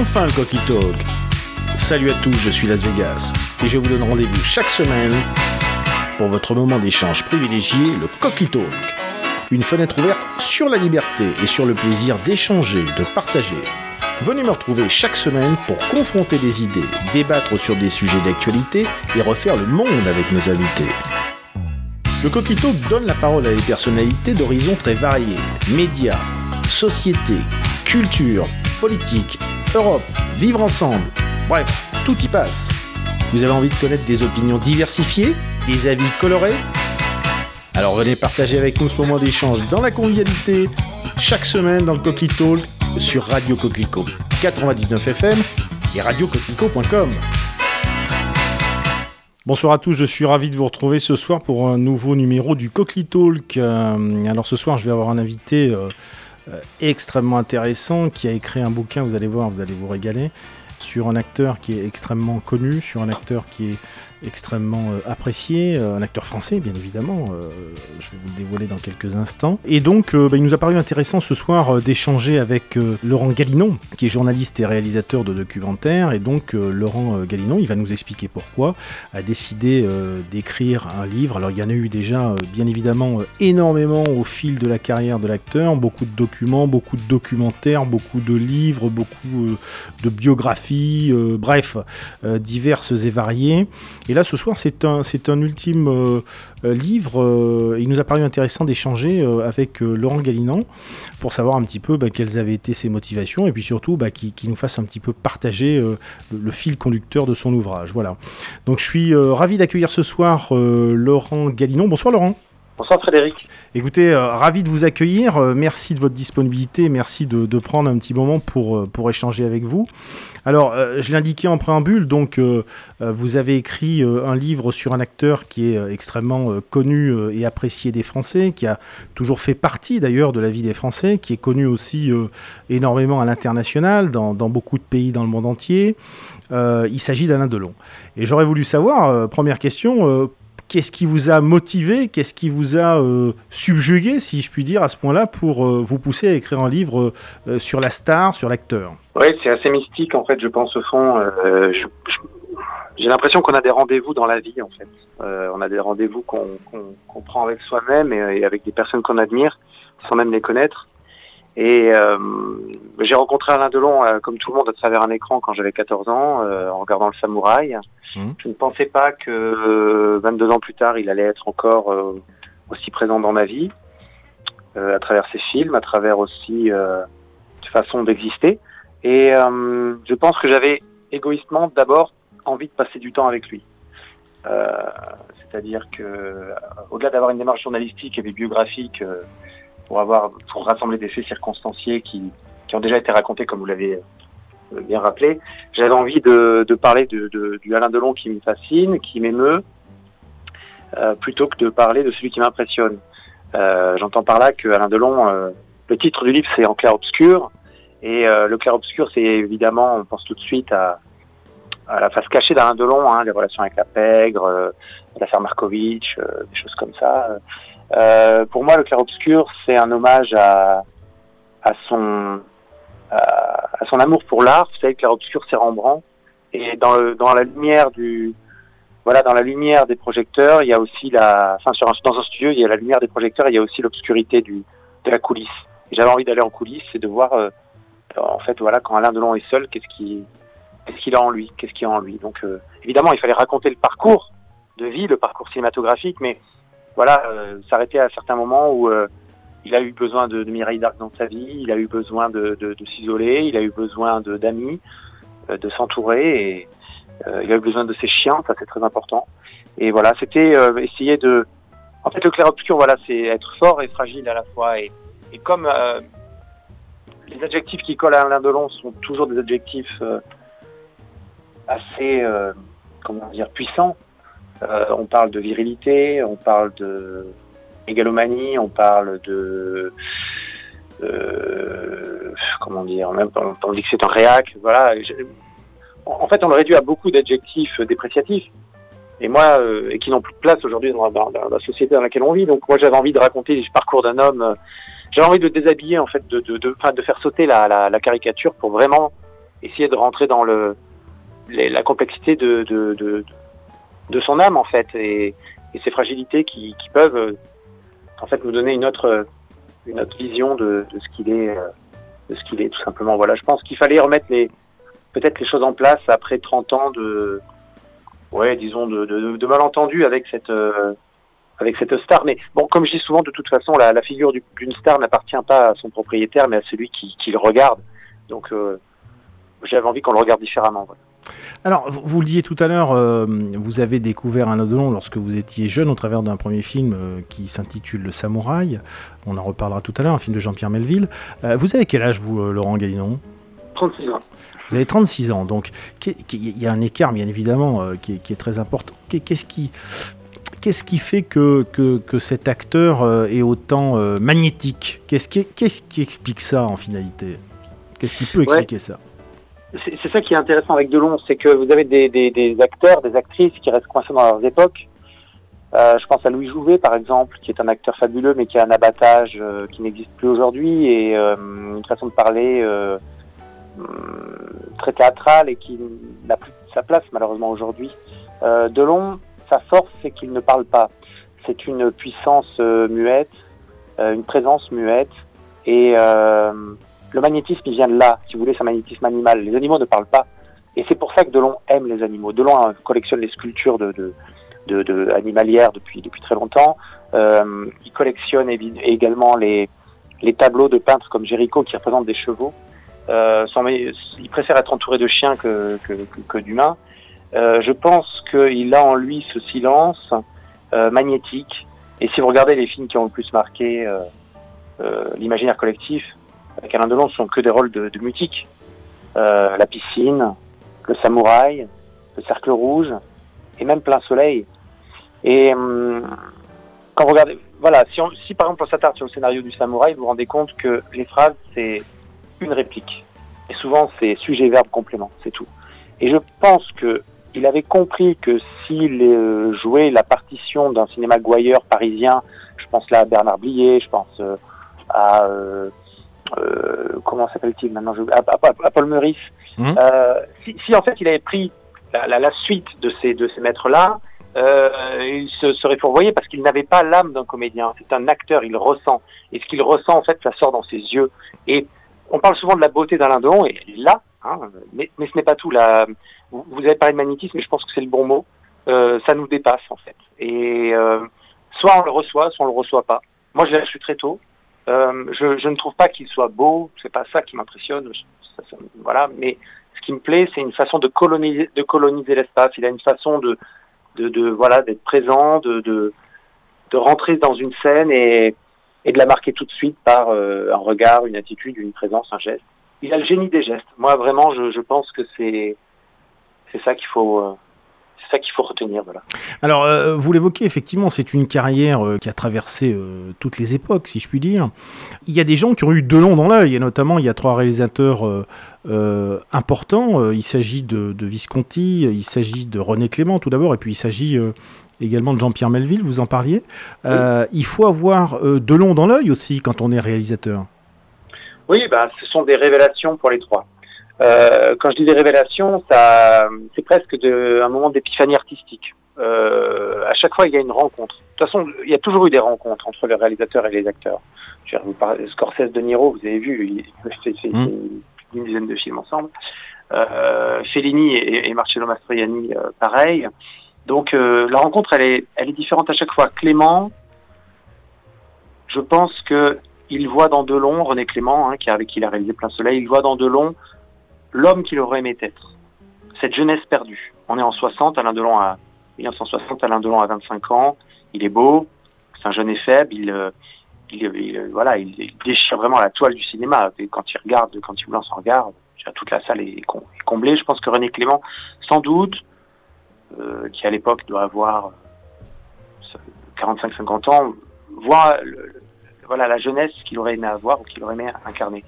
enfin le Coquille Talk. Salut à tous, je suis Las Vegas et je vous donne rendez-vous chaque semaine pour votre moment d'échange privilégié, le Coquille Talk. Une fenêtre ouverte sur la liberté et sur le plaisir d'échanger, de partager. Venez me retrouver chaque semaine pour confronter des idées, débattre sur des sujets d'actualité et refaire le monde avec mes invités. Le Coquito donne la parole à des personnalités d'horizons très variés. Médias, société, culture, politique, Europe, vivre ensemble. Bref, tout y passe. Vous avez envie de connaître des opinions diversifiées, des avis colorés? Alors venez partager avec nous ce moment d'échange dans la convivialité, chaque semaine dans le Coquito sur Radio Coquelicot 99 FM et radiocoquelicot.com. Bonsoir à tous, je suis ravi de vous retrouver ce soir pour un nouveau numéro du Coquelicot Talk. Euh, alors ce soir, je vais avoir un invité euh, extrêmement intéressant qui a écrit un bouquin, vous allez voir, vous allez vous régaler, sur un acteur qui est extrêmement connu, sur un acteur qui est extrêmement euh, apprécié, euh, un acteur français bien évidemment, euh, je vais vous le dévoiler dans quelques instants. Et donc bah, il nous a paru intéressant ce soir d'échanger avec Laurent Galinon, qui est journaliste et réalisateur de documentaires, et donc Laurent Galinon, il va nous expliquer pourquoi, a décidé d'écrire un livre. Alors il y en a eu déjà bien évidemment énormément au fil de la carrière de l'acteur, beaucoup de documents, beaucoup de documentaires, beaucoup de livres, beaucoup de biographies, bref, diverses et variées. Là, ce soir, c'est un, c'est un ultime euh, euh, livre. Euh, il nous a paru intéressant d'échanger avec Laurent Galinan pour savoir un petit peu bah, quelles avaient été ses motivations et puis surtout bah, qu'il nous fasse un petit peu partager le, fil conducteur de son ouvrage. Voilà. Donc, je suis ravi d'accueillir ce soir Laurent Galinon. Bonsoir, Laurent. Bonsoir Frédéric. Écoutez, ravi de vous accueillir. merci de votre disponibilité. Merci de, prendre un petit moment pour, pour échanger avec vous. Alors, euh, je l'indiquais en préambule, donc euh, euh, vous avez écrit un livre sur un acteur qui est extrêmement connu et apprécié des Français, qui a toujours fait partie d'ailleurs de la vie des Français, qui est connu aussi énormément à l'international, dans, beaucoup de pays dans le monde entier. il s'agit d'Alain Delon. Et j'aurais voulu savoir, première question, Qu'est-ce qui vous a motivé, qu'est-ce qui vous a subjugué, si je puis dire, à ce point-là, pour vous pousser à écrire un livre sur la star, sur l'acteur? Oui, c'est assez mystique en fait, je pense au fond. Euh, j'ai l'impression qu'on a des rendez-vous dans la vie en fait. Euh, on a des rendez-vous qu'on prend avec soi-même et, avec des personnes qu'on admire, sans même les connaître. Et euh, j'ai rencontré Alain Delon, euh, comme tout le monde, à travers un écran quand j'avais 14 ans, euh, en regardant le samouraï. Mmh. Je ne pensais pas que 22 ans plus tard, il allait être encore aussi présent dans ma vie, à travers ses films, à travers aussi façon d'exister. Et euh, je pense que j'avais égoïstement d'abord envie de passer du temps avec lui. Euh, C'est-à-dire que, euh, au-delà d'avoir une démarche journalistique et biographique euh, pour avoir, pour rassembler des faits circonstanciés qui, qui ont déjà été racontés, comme vous l'avez euh, bien rappelé, j'avais envie de, de parler de, du Alain Delon qui me fascine, qui m'émeut, euh, plutôt que de parler de celui qui m'impressionne. J'entends par là que Alain Delon, le titre du livre c'est En clair obscur, et euh, le clair-obscur, c'est évidemment, on pense tout de suite à, la face cachée d'Alain Delon, hein, les relations avec la pègre, euh, l'affaire Markovitch, euh, des choses comme ça. Euh, pour moi, le clair-obscur, c'est un hommage à, à son à, son amour pour l'art. Vous savez, le clair-obscur, c'est Rembrandt. Et dans, le, dans la lumière du voilà, dans la lumière des projecteurs, il y a aussi la, enfin, sur un, dans un studio, il y a la lumière des projecteurs, il y a aussi l'obscurité du de la coulisse. J'avais envie d'aller en coulisses et de voir euh, en fait, voilà, quand Alain Delon est seul, qu'est-ce qu'il qu'est-ce qu'il a en lui Qu'est-ce qu'il a en lui Donc, euh, évidemment, il fallait raconter le parcours de vie, le parcours cinématographique, mais voilà, euh, s'arrêter à certains moments où euh, il a eu besoin de, de Mireille Darc dans sa vie, il a eu besoin de, s'isoler, il a eu besoin d'amis, de, s'entourer, et il a eu besoin de ses chiens, ça c'est très important. Et voilà, c'était essayer de... En fait, le clair-obscur, voilà, c'est être fort et fragile à la fois. Et, comme les adjectifs qui collent à Alain Delon sont toujours des adjectifs euh, assez, euh, comment dire, puissants. Euh, on parle de virilité, on parle de mégalomanie, on parle de, comment dire, même on, dit que c'est un réac. Voilà. En fait, on le réduit à beaucoup d'adjectifs dépréciatifs et moi, et qui n'ont plus de place aujourd'hui dans, la société dans laquelle on vit. Donc moi, j'avais envie de raconter le parcours d'un homme j'avais envie de déshabiller en fait, de, de, de, faire sauter la, caricature pour vraiment essayer de rentrer dans le, la complexité de, de, son âme en fait et, ses fragilités qui, peuvent en fait nous donner une autre, une autre vision de, ce qu'il est, de ce qu'il est tout simplement. Voilà, je pense qu'il fallait remettre les peut-être les choses en place après 30 ans de ouais disons de, malentendus avec cette avec cette star. Mais bon, comme je dis souvent, de toute façon, la, figure d'une star n'appartient pas à son propriétaire, mais à celui qui, le regarde. Donc, euh, j'avais envie qu'on le regarde différemment. Alors, vous, vous, le disiez tout à l'heure, euh, vous avez découvert un Odolon lorsque vous étiez jeune au travers d'un premier film euh, qui s'intitule Le Samouraï. On en reparlera tout à l'heure, un film de Jean-Pierre Melville. Euh, vous avez quel âge, vous, Laurent Galinon 36 ans. Vous avez 36 ans, donc il y a un écart, bien évidemment, qui, est, qui, est, très important. Qu'est-ce qui, qu'est-ce qui fait que, que, que cet acteur est autant magnétique? Qu'est-ce qui, qu'est-ce qui explique ça en finalité? Qu'est-ce qui peut expliquer ouais. ça? C'est, ça qui est intéressant avec Delon, c'est que vous avez des, acteurs, des actrices qui restent coincés dans leurs époques. Euh, je pense à Louis Jouvet, par exemple, qui est un acteur fabuleux, mais qui a un abattage euh, qui n'existe plus aujourd'hui et euh, une façon de parler très théâtrale et qui n'a plus sa place malheureusement aujourd'hui. Delon, sa force, c'est qu'il ne parle pas. C'est une puissance muette, une présence muette, et le magnétisme, il vient de là, si vous voulez, c'est un magnétisme animal. Les animaux ne parlent pas, et c'est pour ça que Delon aime les animaux. Delon collectionne les sculptures de, de, de, de animalières depuis, depuis très longtemps. Euh, il collectionne également les, les tableaux de peintres comme Géricault qui représentent des chevaux. Euh, il préfère être entouré de chiens que, que, que, que d'humains. Euh, je pense qu'il a en lui ce silence euh, magnétique. Et si vous regardez les films qui ont le plus marqué euh, euh l'imaginaire collectif, avec Alain Delon, sont que des rôles de, de. Euh, la piscine, le samouraï, le cercle rouge, et même plein soleil. Et hum, quand vous regardez, voilà, si, on, si par exemple on s'attarde sur le scénario du samouraï, vous vous rendez compte que les phrases, c'est une réplique. Et souvent, c'est sujet, verbe, complément, c'est tout. Et je pense que il avait compris que s'il euh, jouait la partition d'un cinéma gouailleur parisien, je pense là à Bernard Blier, je pense euh, à euh, euh comment s'appelle-t-il maintenant je, à, à, à, Paul Meurice. Mmh. Si, si, en fait il avait pris la, la, la suite de ces de ces maîtres-là, il se serait fourvoyé parce qu'il n'avait pas l'âme d'un comédien. C'est un acteur, il ressent. Et ce qu'il ressent en fait, ça sort dans ses yeux. Et on parle souvent de la beauté d'Alain Delon, et là, hein, mais, mais ce n'est pas tout. La, vous avez parlé de magnétisme, mais je pense que c'est le bon mot. Euh, ça nous dépasse en fait. Et euh, soit on le reçoit, soit on le reçoit pas. Moi, je l'ai reçu très tôt. Euh, je, ne trouve pas qu'il soit beau. C'est pas ça qui m'impressionne. Voilà. Mais ce qui me plaît, c'est une façon de coloniser, l'espace. Il a une façon de, voilà, d'être présent, de, rentrer dans une scène et, de la marquer tout de suite par euh, un regard, une attitude, une présence, un geste. Il a le génie des gestes. Moi, vraiment, je, je pense que c'est c'est ça qu'il faut euh, ça qu'il faut retenir. Voilà. Alors, euh, vous l'évoquez, effectivement, c'est une carrière euh, qui a traversé euh, toutes les époques, si je puis dire. Il y a des gens qui ont eu Delon dans l'œil, et notamment, il y a trois réalisateurs importants. Il s'agit de, de, Visconti, il s'agit de René Clément, tout d'abord, et puis il s'agit également de Jean-Pierre Melville, vous en parliez. Oui. il faut avoir Delon dans l'œil aussi quand on est réalisateur. Oui, bah, ce sont des révélations pour les trois. Euh, quand je dis des révélations, ça, c'est presque de, un moment d'épiphanie artistique. Euh, à chaque fois, il y a une rencontre. De toute façon, il y a toujours eu des rencontres entre les réalisateurs et les acteurs. Je veux dire, vous parlez, Scorsese, De Niro, vous avez vu, il fait, fait mmh. une dizaine de films ensemble. Euh, Fellini et, et Marcello Mastroianni, euh, pareil. Donc la rencontre, elle est, elle est différente à chaque fois. Clément, je pense que il voit dans Delon, René Clément, hein, qui avec qui il a réalisé Plein Soleil, il voit dans Delon l'homme qu'il aurait aimé être. Cette jeunesse perdue. On est en 60, Alain Delon a 1960, Alain Delon a 25 ans. Il est beau, c'est un jeune et faible. Il, euh, il, il, voilà, il, déchire vraiment la toile du cinéma. Et quand il regarde, quand il lance en regard, toute la salle est, comblée. Je pense que René Clément, sans doute, euh, qui à l'époque doit avoir 45-50 ans, voit voilà la jeunesse qu'il aurait aimé avoir ou qu'il aurait aimé incarner.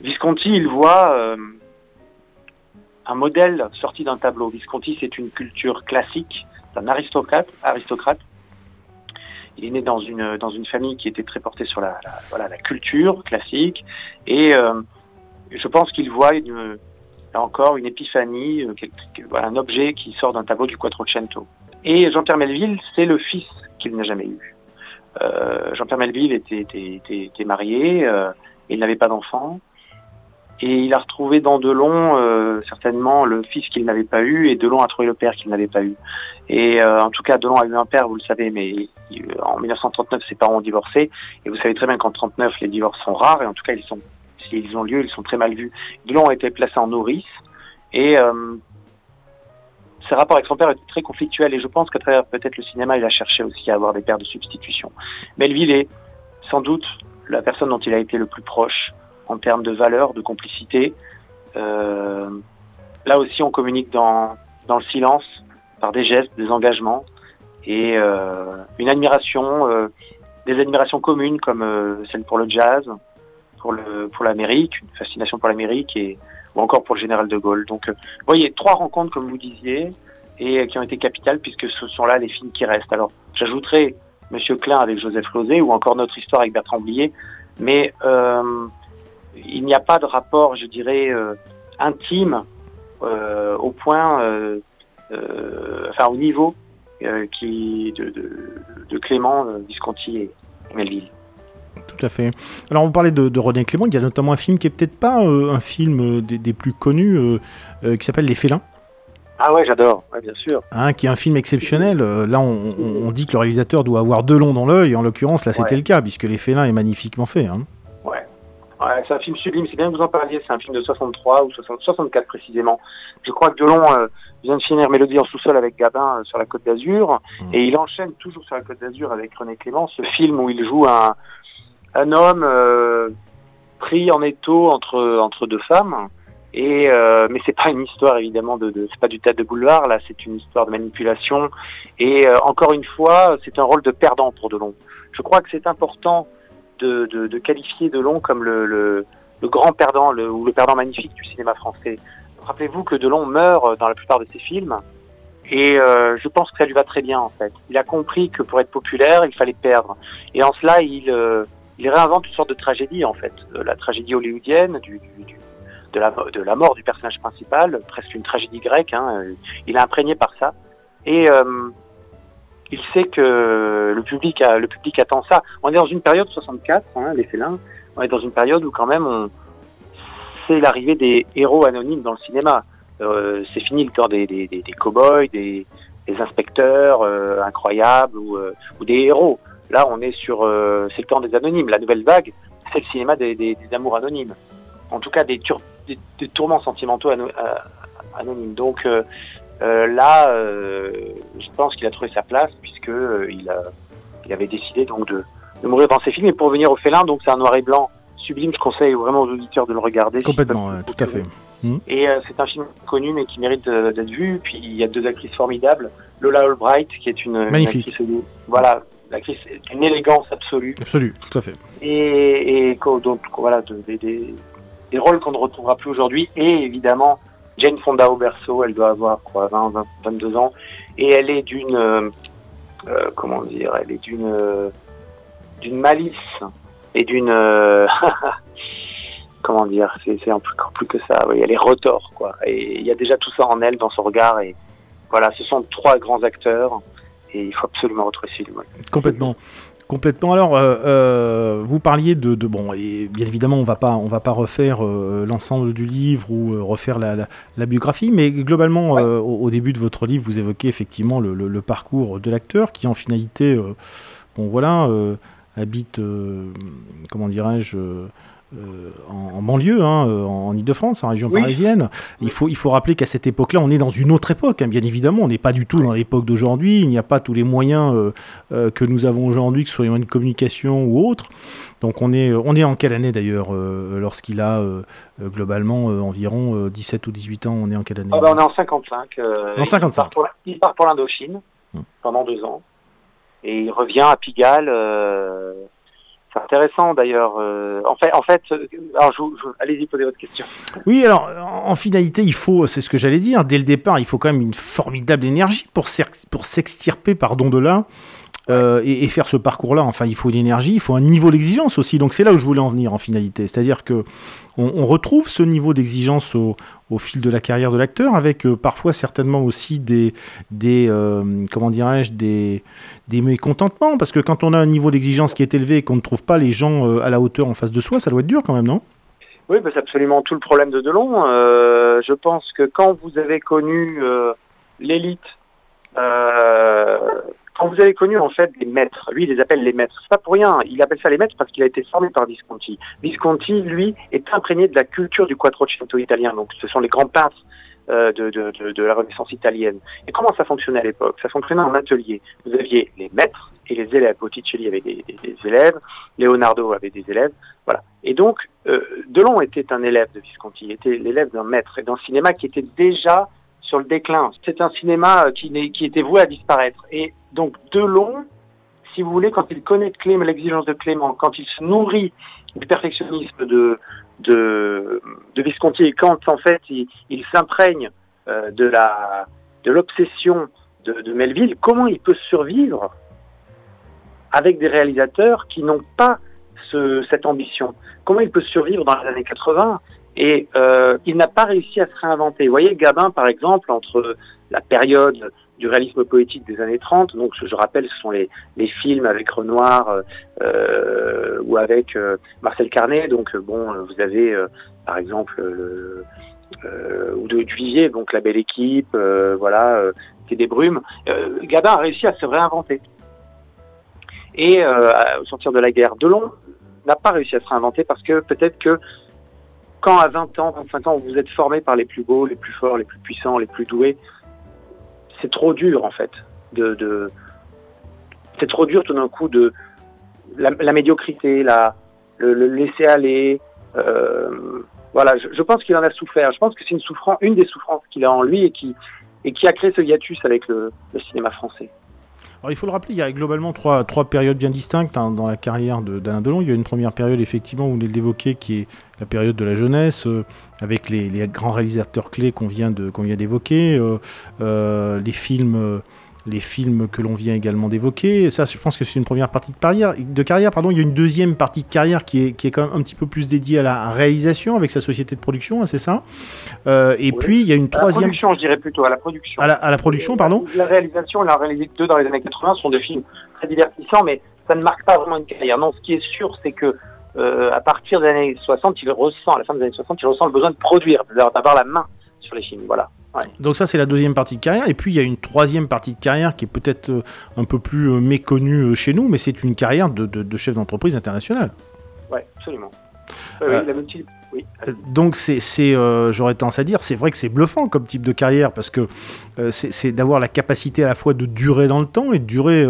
Visconti, il voit euh, un modèle sorti d'un tableau. Visconti, c'est une culture classique, c'est un aristocrate, aristocrate. Il est né dans une, dans une famille qui était très portée sur la, voilà, la culture classique. Et euh, je pense qu'il voit une, là encore, une épiphanie, euh, un objet qui sort d'un tableau du Quattrocento. Et Jean-Pierre Melville, c'est le fils qu'il n'a jamais eu. Euh, Jean-Pierre Melville était, était, marié, euh, il n'avait pas d'enfant, et il a retrouvé dans Delon euh, certainement le fils qu'il n'avait pas eu, et Delon a trouvé le père qu'il n'avait pas eu. Et en tout cas, Delon a eu un père, vous le savez, mais en 1939, ses parents ont divorcé, et vous savez très bien qu'en 39, les divorces sont rares, et en tout cas, ils sont, s'ils ont lieu, ils sont très mal vus. Delon a été placé en nourrice, et ses rapports avec son père étaient très conflictuels et je pense qu'à travers peut-être le cinéma, il a cherché aussi à avoir des pères de substitution. Melville est sans doute la personne dont il a été le plus proche en termes de valeur, de complicité. Euh, là aussi, on communique dans, dans le silence, par des gestes, des engagements et euh, une admiration, euh, des admirations communes comme celle pour le jazz, pour le pour l'Amérique, une fascination pour l'Amérique et ou encore pour le général de Gaulle. Donc, vous voyez, trois rencontres, comme vous disiez, et qui ont été capitales puisque ce sont là les films qui restent. Alors, j'ajouterai Monsieur Klein avec Joseph Lozé ou encore Notre histoire avec Bertrand Blier, mais il n'y a pas de rapport, je dirais, euh, intime euh, au point, euh, enfin au niveau qui de, de, de Clément, Visconti et Melville. Tout à fait. Alors on parlait de, de, René Clément, il y a notamment un film qui est peut-être pas un film des, des plus connus, qui s'appelle Les Félins. Ah ouais, j'adore, ouais, bien sûr. Hein, qui est un film exceptionnel. Là, on, on, on, dit que le réalisateur doit avoir deux longs dans l'œil. En l'occurrence, là, c'était ouais. le cas, puisque Les Félins est magnifiquement fait. Hein. Ouais. c'est un film sublime. C'est bien que vous en parliez. C'est un film de 63 ou 60, 64 précisément. Je crois que Delon euh, vient de finir Mélodie en sous-sol avec Gabin euh, sur la Côte d'Azur. Mmh. Et il enchaîne toujours sur la Côte d'Azur avec René Clément, ce film où il joue un, un homme euh, pris en étau entre, entre deux femmes. Et euh, mais c'est pas une histoire évidemment de, de c'est pas du théâtre de boulevard là, c'est une histoire de manipulation. Et euh, encore une fois, c'est un rôle de perdant pour Delon. Je crois que c'est important de, de, de, qualifier Delon comme le, le, le grand perdant le, ou le perdant magnifique du cinéma français. Rappelez-vous que Delon meurt dans la plupart de ses films. Et euh, je pense que ça lui va très bien en fait. Il a compris que pour être populaire, il fallait perdre. Et en cela, il, euh, il réinvente une sorte de tragédie en fait, la tragédie hollywoodienne, du, du, du de la, de la mort du personnage principal, presque une tragédie grecque. Hein, il est imprégné par ça. Et euh, il sait que le public, a, le public attend ça. On est dans une période 64, hein, les félins, on est dans une période où quand même on c'est l'arrivée des héros anonymes dans le cinéma. Euh, c'est fini le temps des, des, des, des cow-boys, des, des inspecteurs euh, incroyables ou, euh, ou, des héros. Là, on est sur euh, c'est le temps des anonymes. La nouvelle vague, c'est le cinéma des, amours anonymes. En tout cas, des, des tourments sentimentaux ano anonymes. Donc euh, là, euh, je pense qu'il a trouvé sa place puisque il, a, il avait décidé donc de, de mourir dans ses films. Et pour venir au félin, donc c'est un noir et blanc sublime. Je conseille vraiment aux auditeurs de le regarder. Complètement, si ouais, tout à fait. Mmh. Et euh, c'est un film connu mais qui mérite d'être vu. Puis il y a deux actrices formidables. Lola Albright qui est une, Magnifique. Une actrice, voilà, l'actrice est une élégance absolue. Absolue, tout à fait. Et, et donc voilà, de, de, de, des rôles qu'on ne retrouvera plus aujourd'hui. Et évidemment, Jane Fonda au berceau, elle doit avoir quoi, 20, 20 22 ans, et elle est d'une, euh, euh, comment dire, elle est d'une, euh, d'une malice et d'une, comment dire, c'est encore plus que ça. Elle est retort, quoi. Et il y a déjà tout ça en elle, dans son regard. Et voilà, ce sont trois grands acteurs. Et il faut absolument retrouver ce film. Complètement. Complètement. Alors, euh, euh, vous parliez de, de, bon, et bien évidemment, on va pas, on va pas refaire euh, l'ensemble du livre ou refaire la, la, la, biographie, mais globalement, ouais. au, au, début de votre livre, vous évoquez effectivement le, le, le parcours de l'acteur qui, en finalité, bon voilà, habite, comment dirais-je en, en, banlieue, hein, euh, en Ile-de-France, en région oui. parisienne. Il faut, il faut rappeler qu'à cette époque-là, on est dans une autre époque, hein, bien évidemment. On n'est pas du tout dans l'époque d'aujourd'hui. Il n'y a pas tous les moyens euh, euh, que nous avons aujourd'hui, que ce soit une communication ou autre. Donc on est, on est en quelle année d'ailleurs euh, lorsqu'il a euh, globalement environ 17 ou 18 ans On est en quelle année? Ah ben On est en 55. en 55. Il part pour l'Indochine hum. pendant deux ans. Et il revient à Pigalle c'est intéressant d'ailleurs. Euh, en fait, en fait je, allez-y, posez votre question. Oui, alors en finalité, il faut, c'est ce que j'allais dire, dès le départ, il faut quand même une formidable énergie pour, pour s'extirper pardon, de là. Euh, et, faire ce parcours-là. Enfin, il faut une énergie, il faut un niveau d'exigence aussi. Donc c'est là où je voulais en venir en finalité. C'est-à-dire que on, retrouve ce niveau d'exigence au, fil de la carrière de l'acteur, avec euh, parfois certainement aussi des, euh, dirais-je, des, mécontentements, parce que quand on a un niveau d'exigence qui est élevé et qu'on ne trouve pas les gens à la hauteur en face de soi, ça doit être dur quand même, non? Oui, c'est absolument tout le problème de Delon. je pense que quand vous avez connu l'élite quand vous avez connu en fait des maîtres, lui il les appelle les maîtres, c'est pas pour rien, il appelle ça les maîtres parce qu'il a été formé par Visconti. Visconti, lui, est imprégné de la culture du Quattrocento italien, donc ce sont les grands peintres euh, de, de, la Renaissance italienne. Et comment ça fonctionnait à l'époque? Ça fonctionnait en atelier. Vous aviez les maîtres et les élèves. Botticelli avait des, élèves, Leonardo avait des élèves, voilà. Et donc, euh, Delon était un élève de Visconti, était l'élève d'un maître et d'un cinéma qui était déjà sur le déclin. C'est un cinéma qui, qui était voué à disparaître. Et donc Delon, si vous voulez, quand il connaît Clément, l'exigence de Clément, quand il se nourrit du perfectionnisme de, de, Visconti, quand en fait il, s'imprègne euh, de de l'obsession de, Melville, comment il peut survivre avec des réalisateurs qui n'ont pas cette ambition? Comment il peut survivre dans les années 80 et euh, il n'a pas réussi à se réinventer. Vous voyez, Gabin, par exemple, entre la période du réalisme poétique des années 30, donc je, rappelle, ce sont les, films avec Renoir euh, ou avec euh, Marcel Carnet. Donc bon, vous avez par exemple le, ou de Duvivier, donc La Belle Équipe, voilà, c'est des brumes. Gabin a réussi à se réinventer. Et au sortir de la guerre, Delon n'a pas réussi à se réinventer parce que peut-être que quand à 20 ans, 25 ans, vous êtes formé par les plus beaux, les plus forts, les plus puissants, les plus doués, c'est trop dur en fait. C'est trop dur tout d'un coup de la, médiocrité, le, laisser aller. Euh, voilà, je, pense qu'il en a souffert. Je pense que c'est une souffrance, une des souffrances qu'il a en lui et qui, et qui a créé ce hiatus avec le cinéma français. Alors, il faut le rappeler, il y a globalement trois, trois périodes bien distinctes hein, dans la carrière d'Alain Delon. Il y a une première période, effectivement, vous venez de l'évoquer, qui est la période de la jeunesse, euh, avec les, grands réalisateurs clés qu'on vient d'évoquer, euh, euh, les films les films que l'on vient également d'évoquer. Ça, je pense que c'est une première partie de carrière. De carrière pardon. Il y a une deuxième partie de carrière qui est, qui est quand même un petit peu plus dédiée à la réalisation avec sa société de production, hein, c'est ça? Euh, Et puis, il y a une troisième... À la production, je dirais plutôt, à la production. À la, production, pardon La réalisation, il a réalisé deux dans les années 80, sont des films très divertissants, mais ça ne marque pas vraiment une carrière. Non, ce qui est sûr, c'est que euh, à partir des années 60, il ressent, à la fin des années 60, il ressent le besoin de produire, d'avoir la main sur les films. Voilà. Donc ça c'est la deuxième partie de carrière. Et puis il y a une troisième partie de carrière qui est peut-être euh, un peu plus euh, méconnue euh, chez nous, mais c'est une carrière de, chef d'entreprise international. Oui, absolument. Donc c'est, j'aurais tendance à dire, c'est vrai que c'est bluffant comme type de carrière parce que c'est, d'avoir la capacité à la fois de durer dans le temps et de durer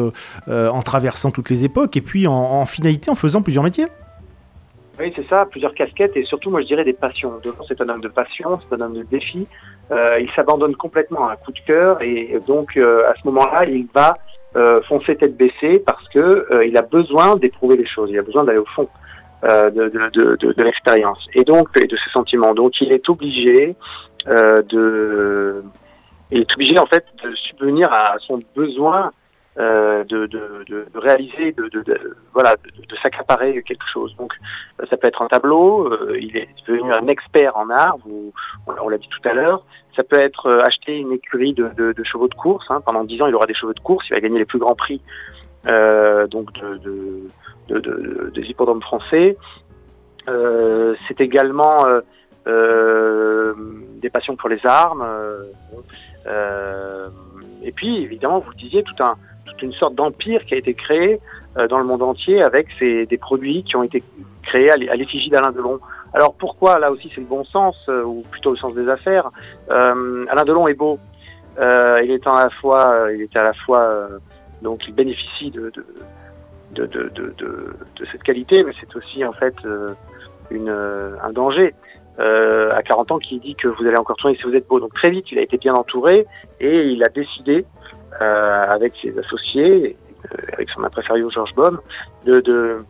en traversant toutes les époques et puis en finalité en faisant plusieurs métiers. Oui, c'est ça, plusieurs casquettes et surtout, moi je dirais des passions. C'est un homme de passion, c'est un homme de défi. Euh, il s'abandonne complètement à un coup de cœur et donc euh, à ce moment-là, il va euh, foncer tête baissée parce que euh, il a besoin d'éprouver les choses, il a besoin d'aller au fond de, de, de, de l'expérience et donc et de ses sentiments. Donc il est obligé de, il est obligé en fait de subvenir à son besoin euh, de, de, de, réaliser, de, voilà, de, s'accaparer quelque chose. Donc, euh, ça peut être un tableau. Euh, il est devenu un expert en art. On, l'a dit tout à l'heure. Ça peut être acheter une écurie de, chevaux de course. Hein. Pendant dix ans, il aura des chevaux de course. Il va gagner les plus grands prix donc de, des hippodromes français. C'est également des passions pour les armes. et puis, évidemment, vous disiez, tout un, toute une sorte d'empire qui a été créé euh, dans le monde entier avec ces, des produits qui ont été créés à l'effigie d'Alain Delon. Alors pourquoi Là aussi c'est le bon sens, euh, ou plutôt le sens des affaires? Euh, Alain Delon est beau. il est à la fois, il est à la fois, donc il bénéficie de, cette qualité, mais c'est aussi en fait un danger. à 40 ans qui dit que vous allez encore tourner si vous êtes beau. Donc très vite, il a été bien entouré et il a décidé avec ses associés, euh, avec son impresario Georges Baum, de, de,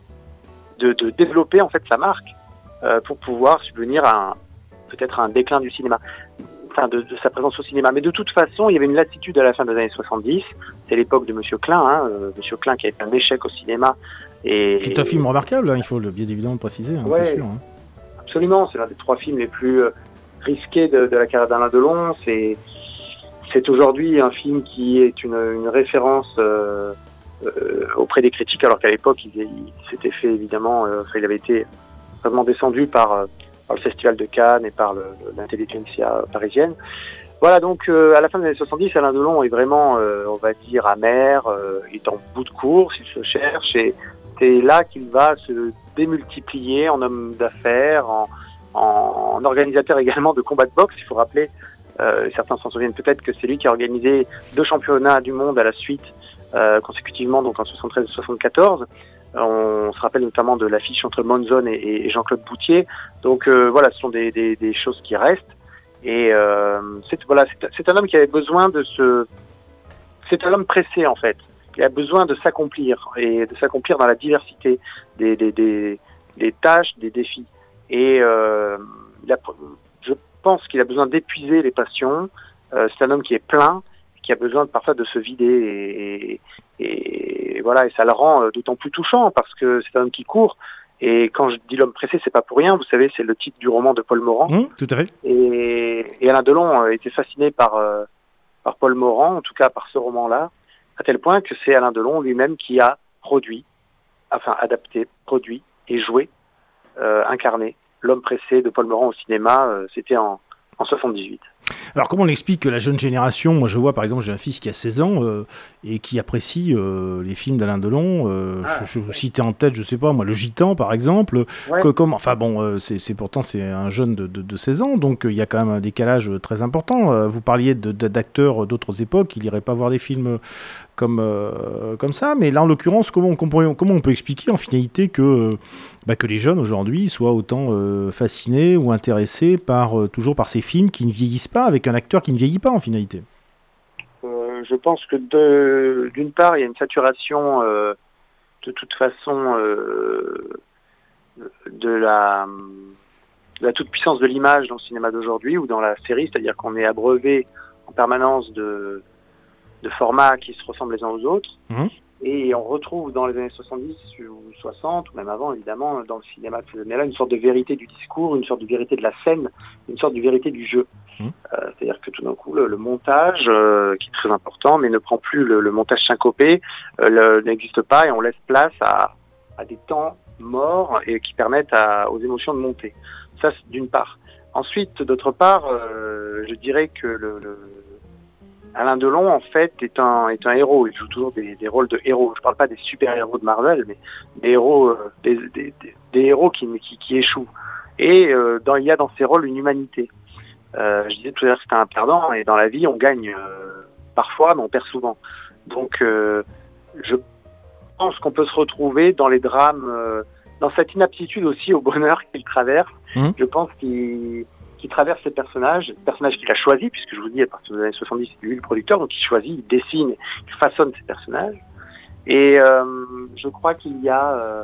de, développer en fait sa marque euh, pour pouvoir subvenir à peut-être un déclin du cinéma. enfin de, sa présence au cinéma. Mais de toute façon, il y avait une latitude à la fin des années 70. C'est l'époque de Monsieur Klein, hein, Monsieur Klein qui a été un échec au cinéma. Et, c'est un film remarquable, hein, il faut le bien évidemment préciser, hein, c'est sûr. Hein. Absolument, c'est l'un des trois films les plus risqués de, la carrière d'Alain Delon. C'est c'est aujourd'hui un film qui est une, une référence euh, euh, auprès des critiques, alors qu'à l'époque, il, s'était fait évidemment, euh, il avait été vraiment descendu par, par, le Festival de Cannes et par l'intelligentsia parisienne. Voilà, donc à la fin des années 70, Alain Delon est vraiment, on va dire, amer, il est en bout de course, il se cherche, et c'est là qu'il va se démultiplier en homme d'affaires, en, en, organisateur également de combat de boxe. Il faut rappeler, euh, certains s'en souviennent peut-être que c'est lui qui a organisé deux championnats du monde à la suite euh, consécutivement, donc en 73 et 74. On se rappelle notamment de l'affiche entre Monzon et, Jean-Claude Boutier. Donc euh, voilà, ce sont des, des, des, choses qui restent. Et euh, c'est voilà, c'est un homme qui avait besoin de se. C'est un homme pressé en fait. Il a besoin de s'accomplir et de s'accomplir dans la diversité des, des, des, tâches, des défis. Et euh, je pense qu'il a besoin d'épuiser les passions. Euh, c'est un homme qui est plein, qui a besoin parfois de se vider. Et, et, voilà, et ça le rend euh, d'autant plus touchant parce que c'est un homme qui court. Et quand je dis l'homme pressé, c'est pas pour rien. Vous savez, c'est le titre du roman de Paul Morand. Mmh, tout à fait. Et, et Alain Delon a été fasciné par, euh, par Paul Morand, en tout cas par ce roman-là, à tel point que c'est Alain Delon lui-même qui a produit, enfin adapté, produit et joué, euh, incarné L'homme pressé de Paul Morand au cinéma, euh, c'était en, en 78. Alors comment on explique que la jeune génération, moi je vois par exemple j'ai un fils qui a 16 ans euh, et qui apprécie euh, les films d'Alain Delon, euh, ah, je, vous citais en tête, je sais pas moi, Le Gitan par exemple, comme, enfin bon, c'est pourtant c'est un jeune de, de, 16 ans, donc il y a quand même un décalage très important. vous parliez d'acteurs d'autres époques, il irait pas voir des films comme, comme ça, mais là en l'occurrence, comment, comment, comment, on peut expliquer en finalité que, bah, que les jeunes aujourd'hui soient autant fascinés ou intéressés par, toujours par ces films qui ne vieillissent pas avec un acteur qui ne vieillit pas en finalité? Euh, Je pense que d'une part, il y a une saturation euh, de toute façon euh, de la, la toute-puissance de l'image dans le cinéma d'aujourd'hui ou dans la série, c'est-à-dire qu'on est abreuvé en permanence de, de formats qui se ressemblent les uns aux autres. Mmh. Et on retrouve dans les années 70 ou 60, ou même avant évidemment, dans le cinéma de ces là une sorte de vérité du discours, une sorte de vérité de la scène, une sorte de vérité du jeu. Mmh. Euh, c'est-à-dire que tout d'un coup, le, montage, euh, qui est très important, mais ne prend plus le, montage syncopé, euh, n'existe pas et on laisse place à, à, des temps morts et qui permettent à, aux émotions de monter. Ça, d'une part. Ensuite, d'autre part, je dirais que le, le Alain Delon, en fait, est un, est un héros. Il joue toujours des, des rôles de héros. Je ne parle pas des super-héros de Marvel, mais des héros, euh, des, des, des, héros qui, qui, qui, échouent. Et euh, dans, il y a dans ces rôles une humanité. Euh, je disais tout à l'heure que c'était un perdant, et dans la vie, on gagne parfois, mais on perd souvent. Donc, je pense qu'on peut se retrouver dans les drames, dans cette inaptitude aussi au bonheur qu'il traverse. Mmh. Je pense qu'il qui traverse ces personnages, personnages qu'il a choisis, puisque je vous dis, à partir des années 70, c'est lui le producteur, donc il choisit, il dessine, il façonne ces personnages. Et euh, je crois qu'il y a, euh,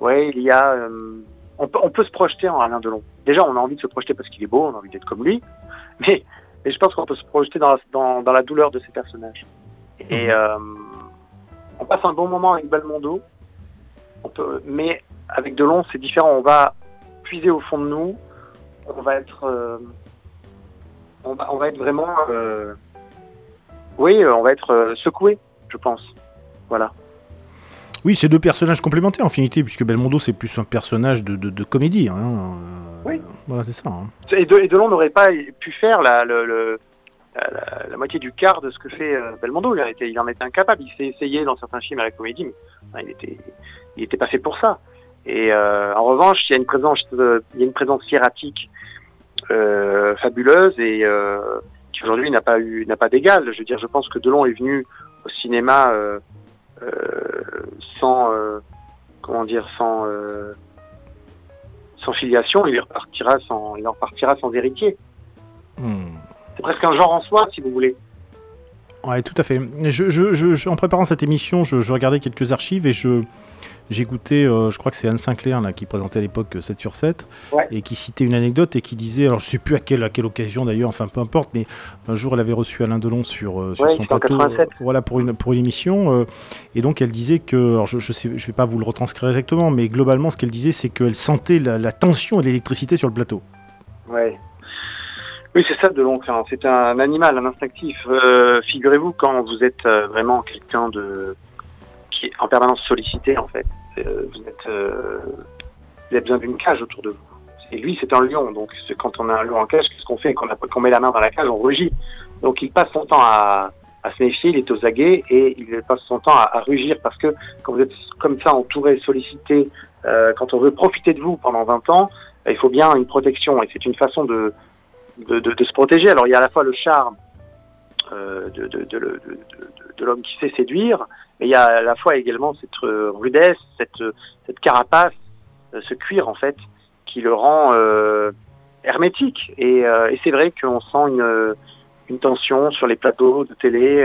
ouais, il y a, euh, on, peut, on peut se projeter en Alain Delon. Déjà, on a envie de se projeter parce qu'il est beau, on a envie d'être comme lui, mais, mais je pense qu'on peut se projeter dans la, dans, dans la douleur de ces personnages. Et mhm. euh, on passe un bon moment avec Belmondo, on peut, mais avec Delon, c'est différent. On va puiser au fond de nous, on va être, euh, on, va, on, va, être vraiment, euh, oui, euh, on va être secoué, je pense. Voilà. Oui, c'est deux personnages complémentaires en finité, puisque Belmondo c'est plus un personnage de, de, comédie. Hein. Oui. Voilà, c'est ça. Hein. Et, de, et Delon n'aurait pas pu faire la, le, la, moitié du quart de ce que fait Belmondo. Il, il en était incapable. Il s'est essayé dans certains films à la comédie, mais il était, il était pas fait pour ça. Et euh, en revanche, il y a une présence, il y a une présence hiératique euh, fabuleuse et euh, qui aujourd'hui n'a pas eu, n'a pas d'égal. Je veux dire, je pense que Delon est venu au cinéma euh, euh, sans, euh, comment dire, sans, sans filiation. Il repartira sans, il en repartira sans héritier. Hmm. C'est presque un genre en soi, si vous voulez. Ouais, tout à fait. Je, en préparant cette émission, je, regardais quelques archives et je, J'écoutais, euh, je crois que c'est Anne Sinclair là, qui présentait à l'époque 7 sur 7 et qui citait une anecdote et qui disait, alors je sais plus à quelle, à quelle occasion d'ailleurs, enfin peu importe, mais un jour elle avait reçu Alain Delon sur, euh, sur son plateau voilà, pour, une, pour une émission euh, et donc elle disait que, alors je ne je vais pas vous le retranscrire exactement, mais globalement ce qu'elle disait c'est qu'elle sentait la, tension et l'électricité sur le plateau. Ouais. Oui, c'est ça, Delon. c'est un animal, un instinctif. Figurez-vous, quand vous êtes vraiment quelqu'un de qui est en permanence sollicité, en fait, euh, vous, êtes, euh, vous avez besoin d'une cage autour de vous. Et lui, c'est un lion. Donc, quand on a un lion en cage, qu'est-ce qu'on fait Quand on met la main dans la cage, on rugit. Donc, il passe son temps à, se méfier, il est aux aguets et il passe son temps à, rugir parce que quand vous êtes comme ça entouré, sollicité, euh, quand on veut profiter de vous pendant 20 ans, il faut bien une protection et c'est une façon de se protéger. Alors, il y a à la fois le charme de l'homme qui sait séduire, mais il y a à la fois également cette euh, rudesse, cette, euh, cette carapace, euh, ce cuir en fait, qui le rend hermétique. Et, c'est vrai qu'on sent une, une tension sur les plateaux de télé.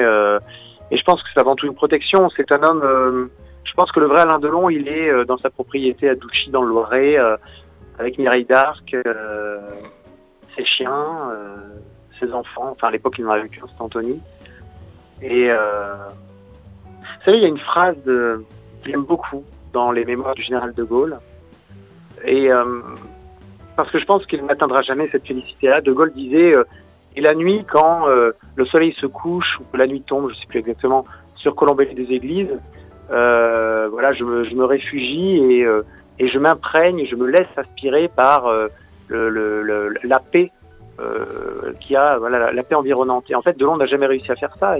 et je pense que c'est avant tout une protection. C'est un homme. je pense que le vrai Alain Delon, il est dans sa propriété à Douchy dans le avec Mireille d'Arc, ses chiens, ses enfants. Enfin, à l'époque, il n'en avait qu'un, c'était Anthony. Vous savez, il y a une phrase que j'aime beaucoup dans les mémoires du général de Gaulle. Et euh, parce que je pense qu'il n'atteindra jamais cette félicité-là. De Gaulle disait euh, Et la nuit, quand euh, le soleil se couche ou que la nuit tombe, je ne sais plus exactement, sur Colombelle des Églises, voilà, je me, réfugie et, je m'imprègne, je me laisse aspirer par le, la paix qui a, voilà, la, paix environnante. Et en fait, Delon n'a jamais réussi à faire ça.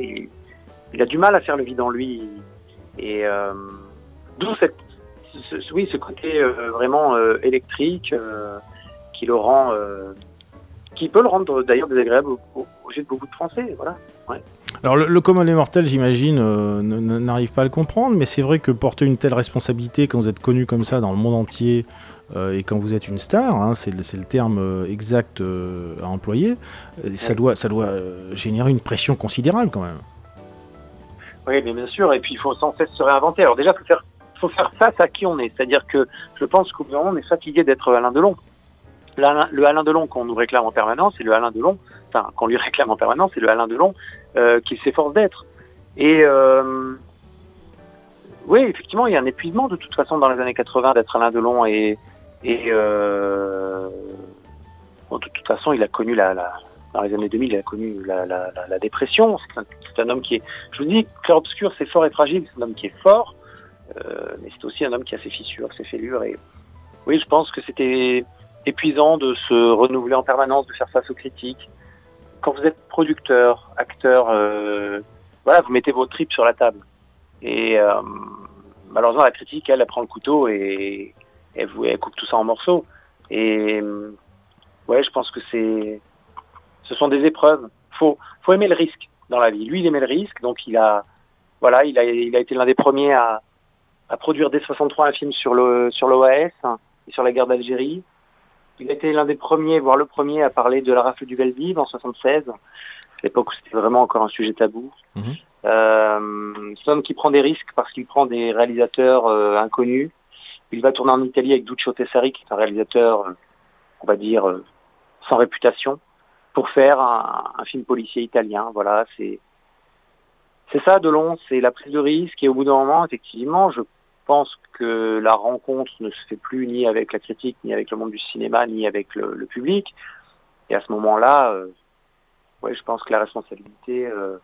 Il a du mal à faire le vide en lui. Et euh, d'où cette, ce, oui, ce côté euh, vraiment euh, électrique qui le rend, qui peut le rendre d'ailleurs désagréable aux, yeux de beaucoup de Français. Voilà. Alors le, le, commun des mortels, j'imagine, n'arrive pas à le comprendre, mais c'est vrai que porter une telle responsabilité quand vous êtes connu comme ça dans le monde entier et quand vous êtes une star, hein, c'est le, terme exact à employer, ça doit, ça doit générer une pression considérable quand même. Oui, bien sûr. Et puis, il faut sans cesse se réinventer. Alors déjà, il faut faire, face à qui on est. C'est-à-dire que je pense qu'au on est fatigué d'être Alain Delon. Le Alain Delon qu'on nous réclame en permanence, c'est le Alain Delon, enfin, qu'on lui réclame en permanence, c'est le Alain Delon euh, qu'il s'efforce d'être. Et euh, oui, effectivement, il y a un épuisement de toute façon dans les années 80 d'être Alain Delon et, et euh, de toute façon, il a connu la, dans les années 2000, il a connu la, dépression. C'est un, homme qui est, je vous dis, clair obscur, c'est fort et fragile. C'est un homme qui est fort, euh, mais c'est aussi un homme qui a ses fissures, ses fêlures. Et oui, je pense que c'était épuisant de se renouveler en permanence, de faire face aux critiques. Quand vous êtes producteur, acteur, euh, voilà, vous mettez vos tripes sur la table. Et euh, malheureusement, la critique, elle, elle prend le couteau et elle, vous, elle coupe tout ça en morceaux. Et ouais, je pense que c'est ce sont des épreuves. Faut, faut aimer le risque dans la vie. Lui, il aimait le risque, donc il a, voilà, il a, il a été l'un des premiers à, à produire dès 63 un film sur le sur l'OAS hein, et sur la guerre d'Algérie. Il a été l'un des premiers, voire le premier, à parler de la rafle du Veldiv en 76, à l'époque où c'était vraiment encore un sujet tabou. Euh, c'est un homme qui prend des risques parce qu'il prend des réalisateurs euh, inconnus. Il va tourner en Italie avec Duccio Tessari, qui est un réalisateur, euh, on va dire, sans réputation pour faire un, film policier italien. Voilà, c'est c'est ça Delon, c'est la prise de risque et au bout d'un moment, effectivement, je pense que la rencontre ne se fait plus ni avec la critique, ni avec le monde du cinéma, ni avec le, public. Et à ce moment-là, euh, ouais, je pense que la responsabilité, euh,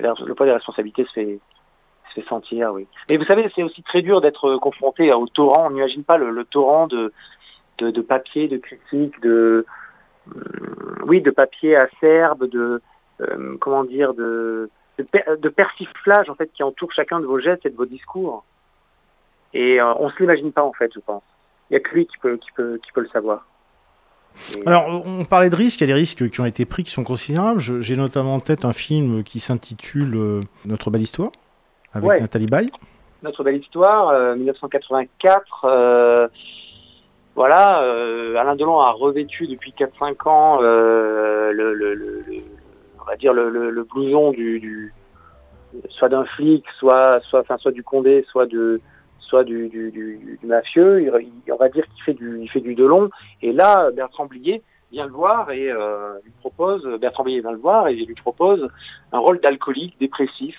le poids des responsabilités se fait, se fait sentir, oui. Mais vous savez, c'est aussi très dur d'être confronté au torrent. On n'imagine pas le, torrent de, de, de papier, de critiques, de, oui, de papier acerbe, de euh, comment dire, de, de, persiflage en fait qui entoure chacun de vos gestes et de vos discours. Et euh, on se l'imagine pas en fait, je pense. Il n'y a que lui qui peut, qui peut, qui peut le savoir. Alors, on parlait de risques, il y a des risques qui ont été pris qui sont considérables. J'ai notamment en tête un film qui s'intitule Notre belle histoire, avec Nathalie Baye. Notre belle histoire, 1984 voilà, euh, Alain Delon a revêtu depuis 4-5 ans le, blouson du, soit d'un flic, soit soit du condé, soit du, mafieux. On va dire qu'il fait du Delon. Et là, Bertrand Blier vient le voir et euh, lui propose Bertrand Blier vient le voir et lui propose un rôle d'alcoolique dépressif,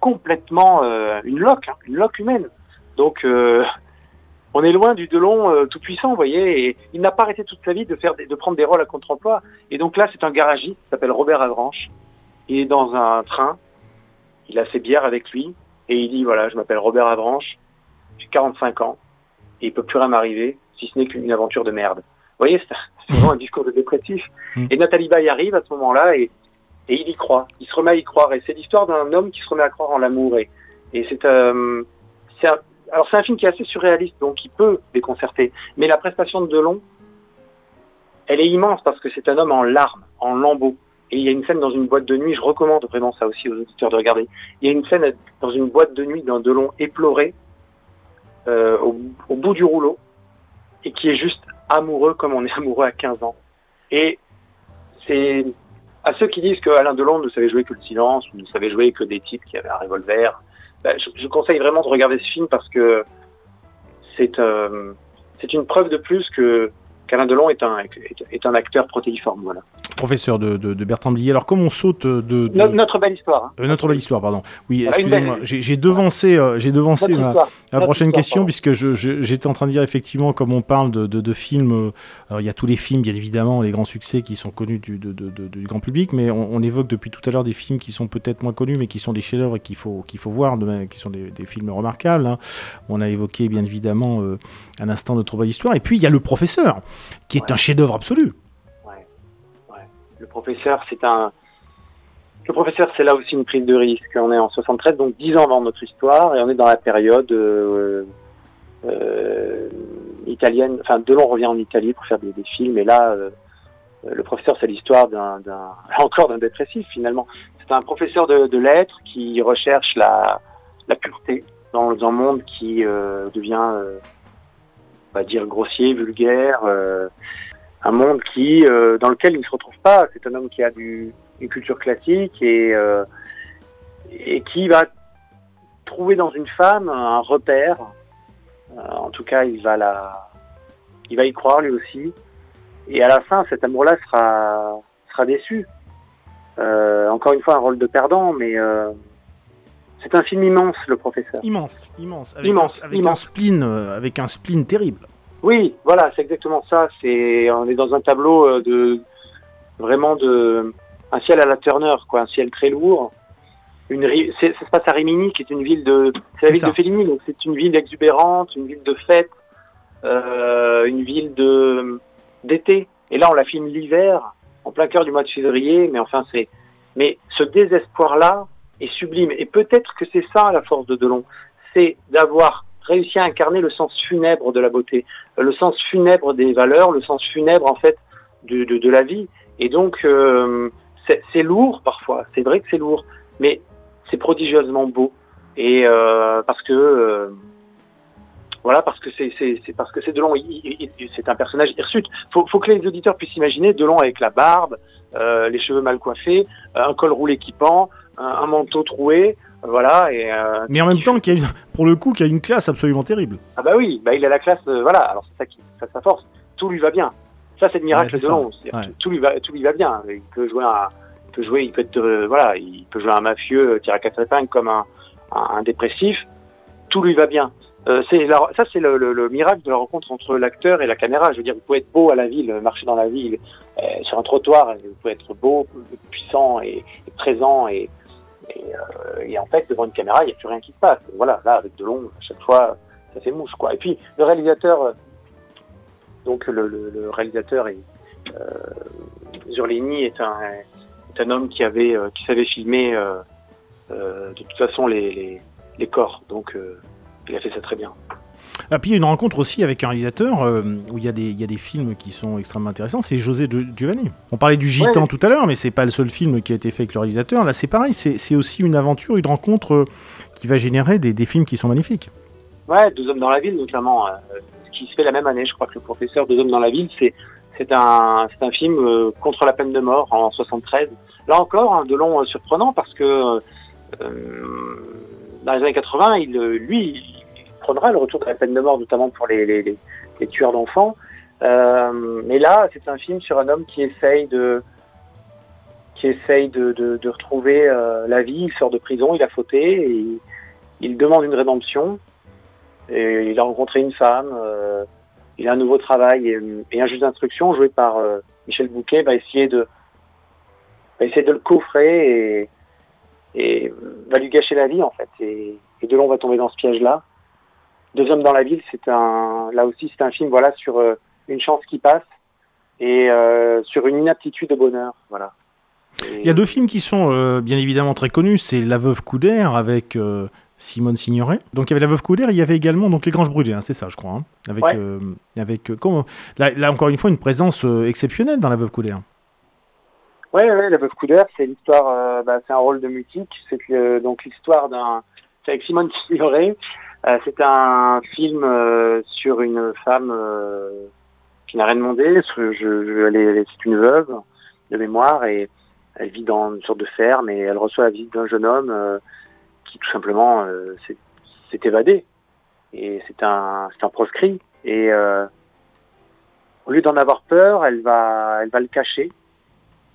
complètement euh, une loque, hein, une loque humaine. On est loin du Delon euh, tout puissant, vous voyez. Et il n'a pas arrêté toute sa vie de faire de prendre des rôles à contre-emploi. Et donc là, c'est un garagiste, qui s'appelle Robert Avranches. Il est dans un train, il a ses bières avec lui et il dit voilà, je m'appelle Robert Avranches, j'ai 45 ans et il peut plus rien m'arriver si ce n'est qu'une aventure de merde. Vous voyez, c'est vraiment un discours de dépressif. Mm. Et Nathalie Baye arrive à ce moment-là et, et il y croit. Il se remet à y croire. Et c'est l'histoire d'un homme qui se remet à croire en l'amour. Et, et c'est euh, un, alors c'est un film qui est assez surréaliste, donc il peut déconcerter. Mais la prestation de Delon, elle est immense parce que c'est un homme en larmes, en lambeaux. Et il y a une scène dans une boîte de nuit, je recommande vraiment ça aussi aux auditeurs de regarder. Il y a une scène dans une boîte de nuit d'un Delon éploré, euh, au, bout du rouleau, et qui est juste amoureux comme on est amoureux à 15 ans. Et c'est à ceux qui disent que Alain Delon ne savait jouer que le silence, ne savait jouer que des types qui avaient un revolver, bah, je, conseille vraiment de regarder ce film parce que c'est euh, c'est une preuve de plus que qu'Alain Delon est un, est un acteur protéiforme. Voilà professeur de, de, Bertrand Blier. Alors, comme on saute de. Notre, belle histoire. Hein. Euh, notre belle histoire, pardon. Oui, excusez-moi. J'ai devancé, euh, j'ai devancé ma, prochaine question, puisque j'étais en train de dire effectivement, comme on parle de, films, euh, alors il y a tous les films, bien évidemment, les grands succès qui sont connus du, du grand public, mais on, évoque depuis tout à l'heure des films qui sont peut-être moins connus, mais qui sont des chefs-d'œuvre et qu'il faut, qu'il faut voir, qui sont des, films remarquables. Hein. On a évoqué, bien évidemment, un instant Notre belle histoire. Et puis, il y a Le Professeur, qui est un chef-d'œuvre absolu le professeur, c'est un. Le professeur, c'est là aussi une prise de risque. On est en 73, donc 10 ans avant notre histoire, et on est dans la période euh, euh, italienne. Enfin, Delon revient en Italie pour faire des, films, et là, euh, le professeur, c'est l'histoire d'un, encore d'un dépressif finalement. C'est un professeur de, lettres qui recherche la, la pureté dans, un monde qui devient, dire, grossier, vulgaire un monde qui, euh, dans lequel il ne se retrouve pas. C'est un homme qui a du, une culture classique et, euh, et qui va trouver dans une femme un repère. Euh, en tout cas, il va la, il va y croire lui aussi. Et à la fin, cet amour-là sera, sera déçu. encore une fois, un rôle de perdant, mais c'est un film immense, le professeur. Immense, immense, avec, immense, avec un spleen, avec un spleen terrible. Oui, voilà, c'est exactement ça. C'est, on est dans un tableau euh, de vraiment de un ciel à la Turner, quoi, un ciel très lourd. Une, ça se passe à Rimini, qui est une ville de, c'est la ville de Fellini, donc c'est une ville exubérante, une ville de fête, euh, une ville de d'été. Et là, on la filme l'hiver, en plein cœur du mois de février. Mais enfin, c'est, mais ce désespoir-là est sublime. Et peut-être que c'est ça la force de Delon, c'est d'avoir réussi à incarner le sens funèbre de la beauté, le sens funèbre des valeurs, le sens funèbre en fait de, de, la vie. Et donc euh, c'est lourd parfois, c'est vrai que c'est lourd, mais c'est prodigieusement beau. Et euh, parce que euh, voilà, parce que c'est parce que c'est Delon, c'est un personnage hirsute. Faut, faut que les auditeurs puissent imaginer Delon avec la barbe, les cheveux mal coiffés, un col roulé qui pend, un manteau troué, voilà. Et, euh, Mais en même temps, qui a pour le coup, qui a une classe absolument terrible. Ah bah oui, bah il a la classe, euh, voilà. Alors c'est ça qui, ça sa force. Tout lui va bien. Ça c'est le miracle de Long. Tout lui va, tout lui va bien. Il peut jouer un, il peut jouer, il peut être, euh, voilà, il peut jouer un mafieux, tirer à quatre épingles comme un, un, dépressif. Tout lui va bien. c'est ça, c'est le, le, miracle de la rencontre entre l'acteur et la caméra. Je veux dire, vous pouvez être beau à la ville, marcher dans la ville, sur un trottoir, vous pouvez être beau, puissant et, et présent et, euh, et, en fait, devant une caméra, il n'y a plus rien qui se passe. voilà, là, avec Delon, à chaque fois, ça fait mouche, quoi. Et puis, le réalisateur, euh, donc le, réalisateur est, euh, Zurlini est un, est un homme qui avait, qui savait filmer de toute façon les corps. Donc, il a fait ça très bien. Ah, puis il y a une rencontre aussi avec un réalisateur euh, où il y, a des, il y, a des films qui sont extrêmement intéressants, c'est José Giovanni. On parlait du Gitan tout à l'heure, mais c'est pas le seul film qui a été fait avec le réalisateur. Là, c'est pareil, c'est aussi une aventure, une rencontre euh, qui va générer des, des, films qui sont magnifiques. Ouais, Deux hommes dans la ville, notamment, euh, qui se fait la même année, je crois que le professeur Deux hommes dans la ville, c'est C'est un, un film euh, contre la peine de mort en 73. Là encore, hein, de long surprenant parce que dans les années 80, il, lui, le retour de la peine de mort, notamment pour les, les, les, tueurs d'enfants. Euh, mais là, c'est un film sur un homme qui essaye de qui essaye de, de, retrouver euh, la vie. Il sort de prison, il a fauté, et il, demande une rédemption. Et il a rencontré une femme. Euh, il a un nouveau travail et, un juge d'instruction joué par Michel Bouquet va essayer de essayer de le coffrer et, et va lui gâcher la vie en fait. Et, et Delon va tomber dans ce piège-là. Deux hommes dans la ville, c'est un là aussi c'est un film voilà sur euh, une chance qui passe et euh, sur une inaptitude au bonheur. Voilà. Et... Il y a deux films qui sont euh, bien évidemment très connus. C'est La Veuve Coudert avec Simone Signoret. Donc il y avait La Veuve Coudert, il y avait également donc Les Granges Brûlées, hein, c'est ça je crois. Hein, avec Ouais. avec comment là, là, encore une fois une présence exceptionnelle dans La Veuve Coudert. Ouais, ouais, La Veuve Coudert, c'est l'histoire, bah, c'est un rôle de mutique. C'est donc l'histoire d'un, c'est avec Simone Signoret. Euh, c'est un film euh, sur une femme euh, qui n'a rien demandé. Je, je, c'est une veuve de mémoire et elle vit dans une sorte de ferme et elle reçoit la visite d'un jeune homme qui tout simplement s'est évadé. Et c'est un, un proscrit. Et au lieu d'en avoir peur, elle va, elle va le cacher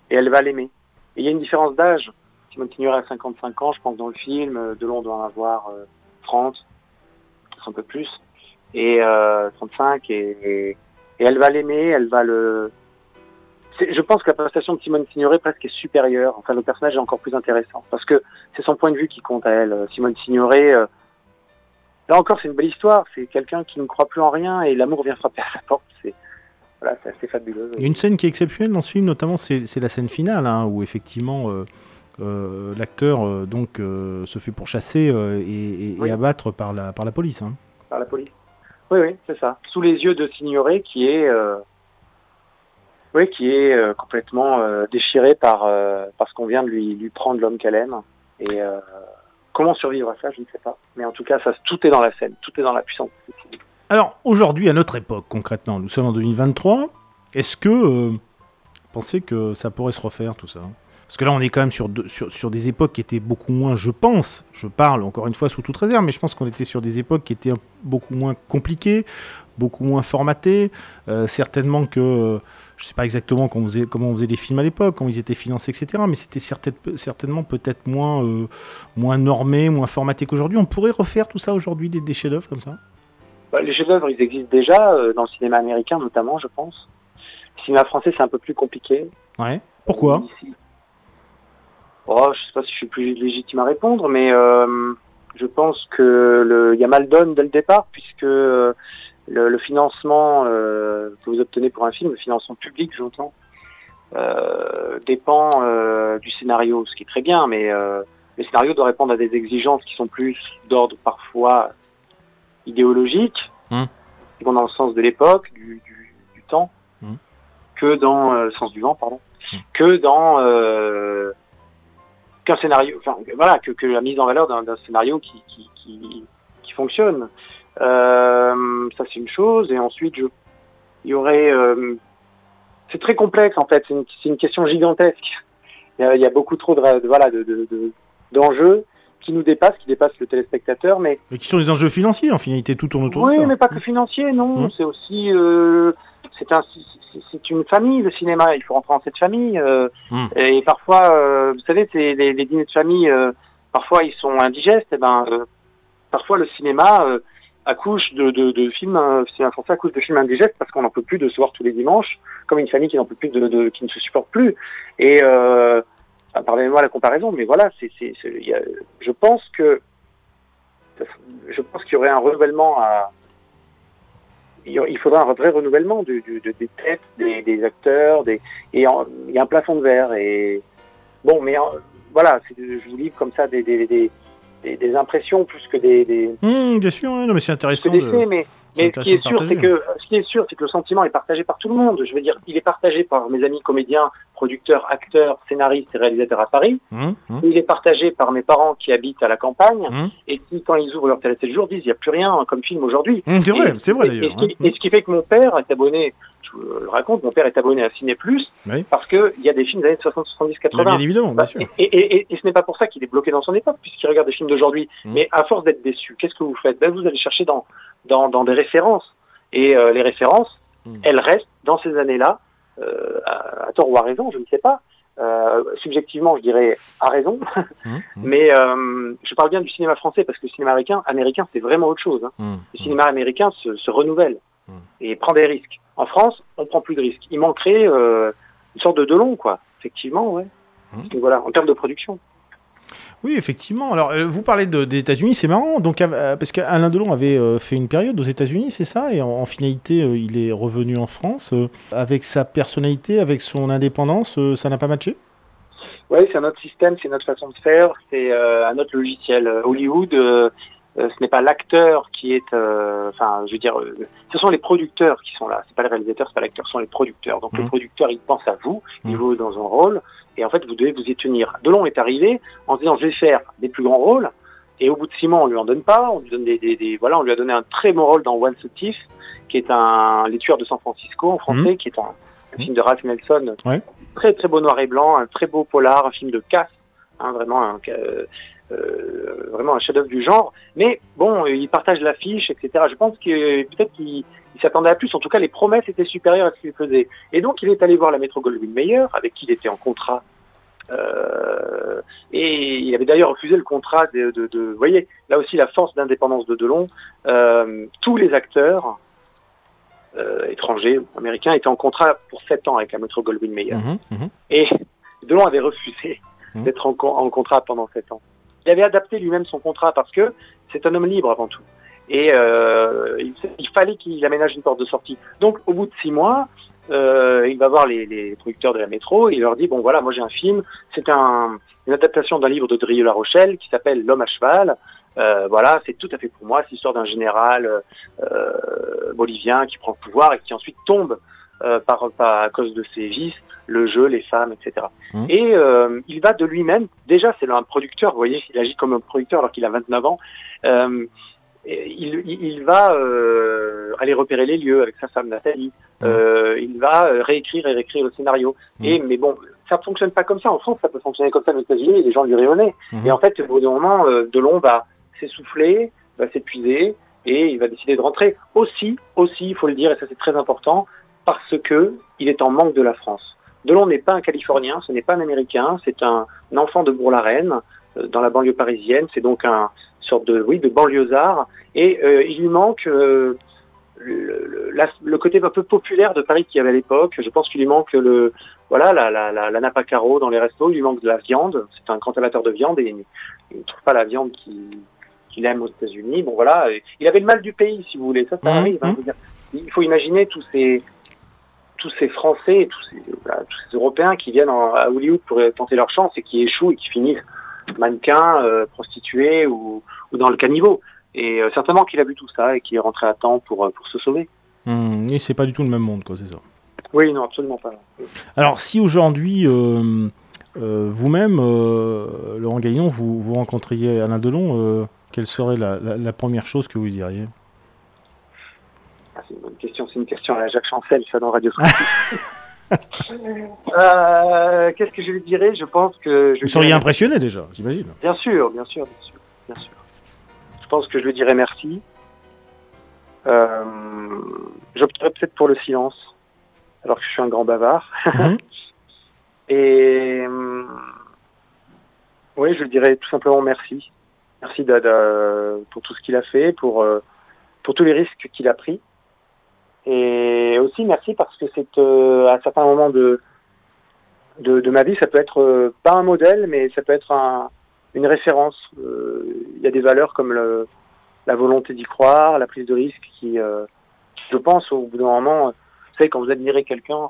et elle va l'aimer. Et il y a une différence d'âge. Simone Signoret a 55 ans, je pense, dans le film. Delon doit en avoir euh, 30, un peu plus. Et euh, 35. Et, et, et elle va l'aimer, elle va le... Je pense que la prestation de Simone Signoret presque est supérieure. Enfin, le personnage est encore plus intéressant. Parce que c'est son point de vue qui compte à elle. Euh, Simone Signoret... euh, Là encore, c'est une belle histoire. C'est quelqu'un qui ne croit plus en rien et l'amour vient frapper à sa porte. C'est voilà, assez fabuleux. Une scène qui est exceptionnelle dans ce film, notamment c'est la scène finale hein, où effectivement euh, euh, l'acteur euh, donc euh, se fait pourchasser et, et- Oui. et abattre par la par la police. hein. par la police. Oui, oui, c'est ça. Sous les yeux de Signoret, qui est, oui, qui est complètement déchiré par parce qu'on vient de lui, lui prendre l'homme qu'elle aime. Et comment survivre à ça, je ne sais pas. Mais en tout cas, ça, tout est dans la scène, tout est dans la puissance. Alors aujourd'hui, à notre époque, concrètement, nous sommes en 2023, est-ce que vous pensez que ça pourrait se refaire tout ça? Parce que là, on est quand même sur, de- sur, sur des époques qui étaient beaucoup moins, je pense, je parle encore une fois sous toute réserve, mais je pense qu'on était sur des époques qui étaient beaucoup moins compliquées, beaucoup moins formatées. Euh, certainement que, euh, je sais pas exactement comment on faisait, comment on faisait les films à l'époque, comment ils étaient financés, etc. Mais c'était certain- certainement peut-être moins, euh, moins normé, moins formaté qu'aujourd'hui. On pourrait refaire tout ça aujourd'hui, des, des chefs-d'œuvre comme ça? Bah, les chefs-d'œuvre, ils existent déjà dans le cinéma américain, notamment, je pense. Le cinéma français, c'est un peu plus compliqué. Ouais. Pourquoi? Ici. Oh, je sais pas si je suis plus légitime à répondre, mais euh, je pense que le, il y a mal donne dès le départ, puisque euh, le, le financement euh, que vous obtenez pour un film, le financement public, j'entends, dépend du scénario, ce qui est très bien, mais le scénario doit répondre à des exigences qui sont plus d'ordre parfois idéologique, Hmm. qui vont dans le sens de l'époque, du, du, du temps, Hmm. que dans euh, le sens du vent, pardon, Hmm. que dans euh, qu'un scénario, enfin voilà, que, que la mise en valeur d'un scénario qui, qui, qui, qui fonctionne. Euh, ça c'est une chose, et ensuite je, il y aurait, euh, c'est très complexe en fait, c'est une, question gigantesque. Il y a, il y a beaucoup trop de, de- voilà de, de, de- d'enjeux qui nous dépassent, qui dépassent le téléspectateur, mais Mais qui sont les enjeux financiers, en finalité, tout tourne autour oui, de ça. mais pas que financier, non. Mhm. C'est aussi, euh, c'est un, c'est- c'est une famille le cinéma. Il faut rentrer dans cette famille. euh, Mhm. Et parfois, euh, vous savez, c'est les, les dîners de famille. euh, parfois, ils sont indigestes. Et ben, parfois, le cinéma accouche de, de, de films. Le cinéma français accouche de films indigestes parce qu'on n'en peut plus de se voir tous les dimanches, comme une famille qui n'en peut plus de, de- qui ne se supporte plus. Et euh, ah, pardonnez-moi la comparaison, mais voilà, c'est, c'est, c'est- je pense que je pense qu'il y aurait un renouvellement à. Il faudra un vrai renouvellement du, du- de- des têtes, des, des acteurs, des et en- il y a un plafond de verre et bon, mais en- voilà, je vous livre comme ça des, des, impressions plus que des, Hum, bien sûr, non, mais c'est intéressant. des de- faits, mais mais ce qui est sûr, c'est que ce qui est sûr, c'est que le sentiment est partagé par tout le monde. Je veux dire, il est partagé par mes amis comédiens, producteur, acteur, scénariste et réalisateur à Paris. Mmh, mmh, Il est partagé par mes parents qui habitent à la campagne mmh. et qui, quand ils ouvrent leur télé le jour, disent il n'y a plus rien comme film aujourd'hui. C'est vrai, Et- c'est vrai et- d'ailleurs. Et, ce qui- hein. et ce qui fait que mon père est abonné, je vous le raconte, mon père est abonné à Ciné Plus Oui. parce qu'il y a des films des années 60, 70, Mais 80. bien évidemment, bien Bah, sûr. Et, ce n'est pas pour ça qu'il est bloqué dans son époque, puisqu'il regarde des films d'aujourd'hui. Mais à force d'être déçu, qu'est-ce que vous faites? Ben, Vous allez chercher dans, dans, dans des références. Et euh, les références, elles restent dans ces années-là, à, à tort ou à raison, je ne sais pas. Euh, subjectivement, je dirais à raison, Mmh, mmh, mais euh, je parle bien du cinéma français parce que le cinéma américain, américain c'est vraiment autre chose. hein. mmh, Le cinéma américain se, se renouvelle et prend des risques. En France, on prend plus de risques. Il manquerait euh, une sorte de Delon, quoi. Effectivement, ouais. Voilà, en termes de production. Oui, effectivement. Alors, euh, vous parlez de- des États-Unis, c'est marrant. Donc, euh, parce qu'Alain Delon avait euh, fait une période aux États-Unis, c'est ça? Et en, en finalité, euh, il est revenu en France. avec sa personnalité, avec son indépendance, ça n'a pas matché? Oui, c'est un autre système, c'est notre façon de faire, c'est un autre logiciel. Hollywood, ce n'est pas l'acteur qui est, enfin, je veux dire, ce sont les producteurs qui sont là. C'est pas le réalisateur, c'est pas l'acteur, ce sont les producteurs. Donc le Mhm. producteur, il pense à vous, il Mhm. vous dans un rôle, et en fait, vous devez vous y tenir. Delon est arrivé en se disant, je vais faire des plus grands rôles, et au bout de six mois, on lui en donne pas, on lui donne des, des- des- voilà, on lui a donné un très bon rôle dans One Thief, qui est un Les Tueurs de San Francisco en français, qui est un, un film de Ralph Nelson, Ouais. très très beau noir et blanc, un très beau polar, un film de casse, hein, vraiment un, euh, euh, vraiment un chef-d'œuvre du genre. Mais bon, il partage l'affiche, etc. Je pense que peut-être qu'il il s'attendait à plus. En tout cas, les promesses étaient supérieures à ce qu'il faisait. Et donc, il est allé voir la Metro Goldwyn Mayer, avec qui il était en contrat. Euh, et il avait d'ailleurs refusé le contrat de, de, de- Vous voyez, là aussi, la force d'indépendance de Delon. Euh, tous les acteurs étrangers ou américains étaient en contrat pour 7 ans avec la Metro Goldwyn Mayer. Mhm, mhm. Et Delon avait refusé Mhm. d'être en, en contrat pendant sept ans. Il avait adapté lui-même son contrat parce que c'est un homme libre avant tout. Et euh, il, fallait qu'il aménage une porte de sortie. Donc au bout de six mois, euh, il va voir les, les producteurs de la métro et il leur dit, bon voilà, moi j'ai un film, c'est un, une adaptation d'un livre de Drieux La Rochelle qui s'appelle L'homme à cheval. Euh, voilà, c'est tout à fait pour moi, c'est l'histoire d'un général euh, bolivien qui prend le pouvoir et qui ensuite tombe euh, par, par- à cause de ses vices, le jeu, les femmes, etc. Et euh, il va de lui-même, déjà c'est un producteur, vous voyez, il agit comme un producteur alors qu'il a 29 ans, euh, il, va euh, aller repérer les lieux avec sa femme Nathalie. Euh, il va réécrire et réécrire le scénario. Mhm. Et mais bon, ça fonctionne pas comme ça en France, ça peut fonctionner comme ça aux États-Unis, les gens lui rayonnaient. Et en fait, au bout d'un moment, Delon va s'essouffler, va s'épuiser, et il va décider de rentrer. Aussi, aussi, il faut le dire, et ça c'est très important, parce que il est en manque de la France. Delon n'est pas un Californien, ce n'est pas un Américain, c'est un enfant de Bourg-la-Reine, euh, dans la banlieue parisienne. C'est donc un sorte de, oui, de banlieusard, et euh, il lui manque euh, le, le- la- le côté un peu populaire de Paris qu'il y avait à l'époque. Je pense qu'il lui manque le, voilà, la, la, la, la nappe à carreaux dans les restos. Il lui manque de la viande. C'est un grand amateur de viande et il ne trouve pas la viande qu'il aime aux États-Unis. Bon voilà, il avait le mal du pays, si vous voulez. Ça, ça Mhm, arrive. hein. Dire, il faut imaginer tous ces tous ces Français, et tous ces, voilà, tous ces Européens qui viennent en- à Hollywood pour tenter leur chance et qui échouent et qui finissent mannequins, euh, prostituées ou, ou dans le caniveau. Et euh, certainement qu'il a vu tout ça et qu'il est rentré à temps pour, euh, pour se sauver. Mhm. Et c'est pas du tout le même monde, quoi, c'est ça? Oui, non, absolument pas. Alors, si aujourd'hui, euh, vous-même, Laurent Gaillon, vous, vous rencontriez Alain Delon, quelle serait la, la- la première chose que vous lui diriez? Ah, c'est une bonne question, c'est une question à la Jacques Chancel, ça dans Radio euh, Qu'est-ce que je lui dirais? Je pense que... Je Vous seriez dirais- impressionné déjà, j'imagine. Bien sûr, bien sûr, bien sûr, bien sûr. Je pense que je lui dirais merci. Euh, J'opterais peut-être pour le silence, alors que je suis un grand bavard. Mhm. Et euh, oui, je lui dirais tout simplement merci. Merci pour tout ce qu'il a fait, pour, euh, pour tous les risques qu'il a pris. Et aussi merci parce que c'est euh, à certains moments de, de, de ma vie, ça peut être euh, pas un modèle, mais ça peut être un, une référence. Euh, Il y a des valeurs comme la volonté d'y croire, la prise de risque qui, je pense, au bout d'un moment, vous savez, quand vous admirez quelqu'un,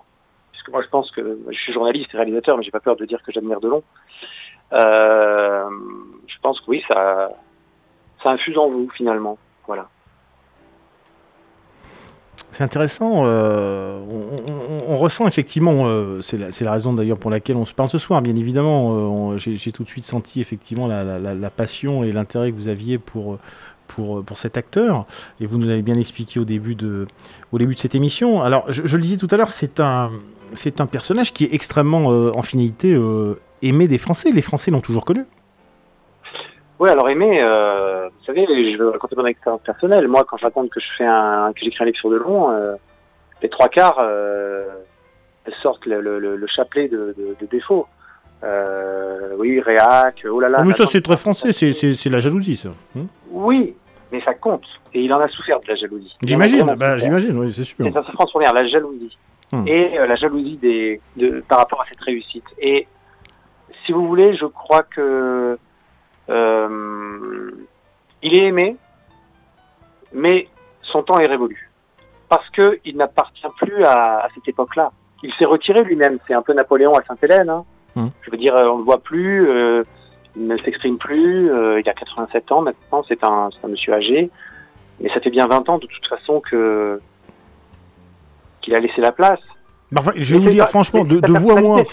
puisque moi je pense que je suis journaliste et réalisateur, mais j'ai pas peur de dire que j'admire Delon. Euh, je pense que oui, ça, ça infuse en vous finalement. Voilà. C'est intéressant. Euh, on, ressent effectivement, euh, c'est la, raison d'ailleurs pour laquelle on se parle ce soir, bien évidemment. Euh, j'ai tout de suite senti effectivement la, passion et l'intérêt que vous aviez pour, pour, pour cet acteur. Et vous nous l'avez bien expliqué au début de, au début de cette émission. Alors, je, le disais tout à l'heure, c'est un, un personnage qui est extrêmement, en finalité, aimé des Français. Les Français l'ont toujours connu. Oui, alors Aimé, euh, vous savez, je veux raconter mon expérience personnelle. Moi, quand je raconte que je fais un, que j'écris un livre sur Delon, euh, les trois quarts euh, sortent le, chapelet de, défauts. Euh, oui, réac, oh là là. mais ça, c'est très français, c'est la jalousie, ça. Hmm oui, mais ça compte. Et il en a souffert de la jalousie. J'imagine, bah, j'imagine, oui, c'est sûr. Et ça se transforme la jalousie. Hmm. Et la jalousie des, de, par rapport à cette réussite. Et si vous voulez, je crois que euh, il est aimé, mais son temps est révolu. Parce qu'il n'appartient plus à, cette époque-là. Il s'est retiré lui-même. C'est un peu Napoléon à Sainte-Hélène. Hein. Hum. Je veux dire, on ne le voit plus, euh, il ne s'exprime plus. Euh, il a 87 ans maintenant, c'est un, un monsieur âgé. Mais ça fait bien 20 ans de toute façon que qu'il a laissé la place. Bah, je vais vous dire franchement, de, vous à moi,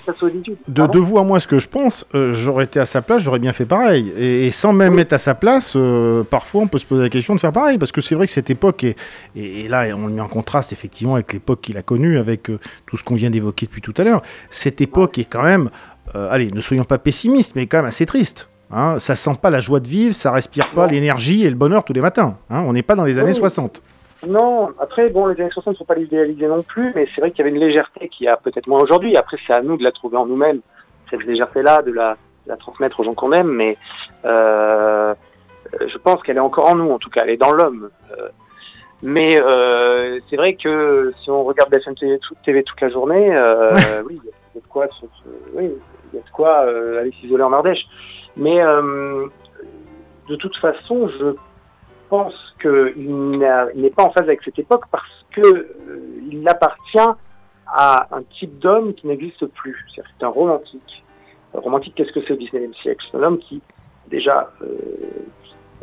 de, vous à moi, ce que je pense, euh, j'aurais été à sa place, j'aurais bien fait pareil. Et, sans même être à sa place, euh, parfois on peut se poser la question de faire pareil, parce que c'est vrai que cette époque, et, et, là on le met en contraste effectivement avec l'époque qu'il a connue, avec euh, tout ce qu'on vient d'évoquer depuis tout à l'heure, cette époque est quand même, allez, ne soyons pas pessimistes, mais quand même assez triste. Hein. Ça sent pas la joie de vivre, ça respire pas l'énergie et le bonheur tous les matins. Hein. On n'est pas dans les années 60. Non, après, bon, les années 60 ne sont pas idéalisées non plus, mais c'est vrai qu'il y avait une légèreté qui a peut-être moins aujourd'hui. Après, c'est à nous de la trouver en nous-mêmes, cette légèreté-là, de la, la, transmettre aux gens qu'on aime, mais euh, je pense qu'elle est encore en nous, en tout cas, elle est dans l'homme. Euh, mais euh, c'est vrai que si on regarde BFM TV, toute la journée, oui, il y a de quoi, oui, il y a de quoi aller s'isoler en Ardèche. Mais de toute façon, je pense qu'il n'est pas en phase avec cette époque parce qu'il euh, appartient à un type d'homme qui n'existe plus. C'est un romantique. Un romantique, qu'est-ce que c'est au 19e siècle? C'est un homme qui, déjà, euh,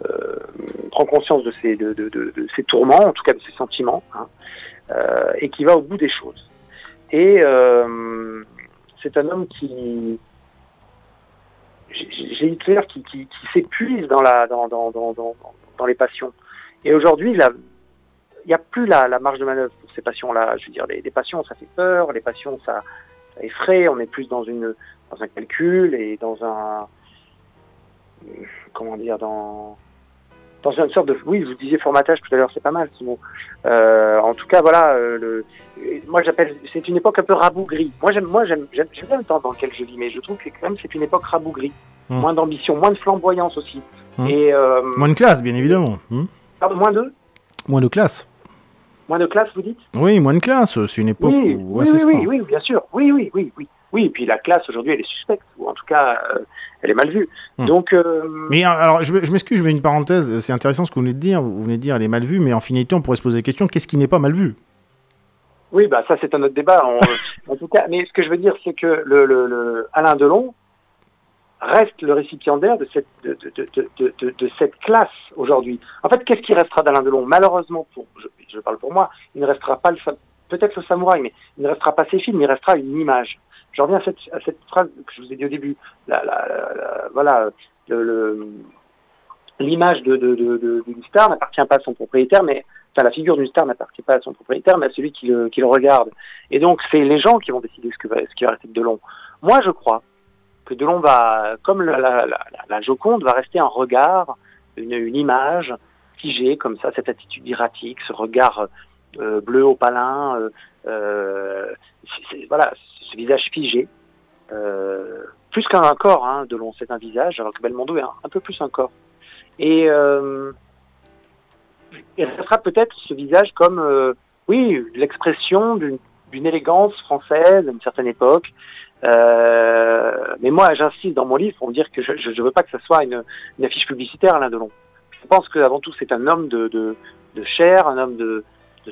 euh, prend conscience de ses, de, ses, tourments, en tout cas de ses sentiments, hein, et qui va au bout des choses. Et c'est un homme qui, j'ai Hitler qui, qui, qui s'épuise dans la dans, dans, dans, dans, les passions. Et aujourd'hui, il n'y a plus la, marge de manœuvre pour ces passions-là. Je veux dire, les, passions, ça fait peur, les passions, ça, ça, effraie, on est plus dans, une, dans un calcul et dans un... Comment dire, dans dans une sorte de oui vous disiez formatage tout à l'heure c'est pas mal ce mot euh, en tout cas voilà euh, le, moi j'appelle c'est une époque un peu rabougrie moi j'aime moi j'aime j'aime bien le temps dans lequel je vis mais je trouve que quand même c'est une époque rabougrie hmm. moins d'ambition moins de flamboyance aussi hmm. et euh, moins de classe bien évidemment hmm. pardon moins de moins de classe moins de classe vous dites? Oui moins de classe c'est une époque oui où, oui, oui, oui, oui bien sûr oui oui oui oui oui et puis la classe aujourd'hui elle est suspecte ou en tout cas elle est mal vue. Donc, euh, Mais alors, je, m'excuse, je mets une parenthèse. C'est intéressant ce que vous venez de dire. Vous venez de dire elle est mal vue, mais en finalité, on pourrait se poser la question qu'est-ce qui n'est pas mal vu? Oui, bah ça c'est un autre débat. en tout cas, mais ce que je veux dire, c'est que le, le, Alain Delon reste le récipiendaire de cette, de, de, cette classe aujourd'hui. En fait, qu'est-ce qui restera d'Alain Delon? Malheureusement, pour, je, parle pour moi, il ne restera pas le, peut-être le samouraï, mais il ne restera pas ses films, il restera une image. Je reviens à cette, phrase que je vous ai dit au début. Voilà, l'image de, de, d'une star n'appartient pas à son propriétaire, mais enfin, la figure d'une star n'appartient pas à son propriétaire, mais à celui qui le, le regarde. Et donc, c'est les gens qui vont décider ce, que ce qui va rester de Delon. Moi, je crois que Delon va, comme la, Joconde, va rester un regard, une, une, image figée, comme ça, cette attitude erratique, ce regard euh, bleu opalin, euh, euh, voilà, ce visage figé, plus qu'un corps, hein, Delon, c'est un visage, alors que Belmondo est un, peu plus un corps. Et il restera peut-être ce visage comme, oui, l'expression d'une élégance française d'une certaine époque. Euh, mais moi, j'insiste dans mon livre pour me dire que je ne veux pas que ce soit une, affiche publicitaire, Alain Delon. Je pense qu'avant tout, c'est un homme de, chair, un homme de,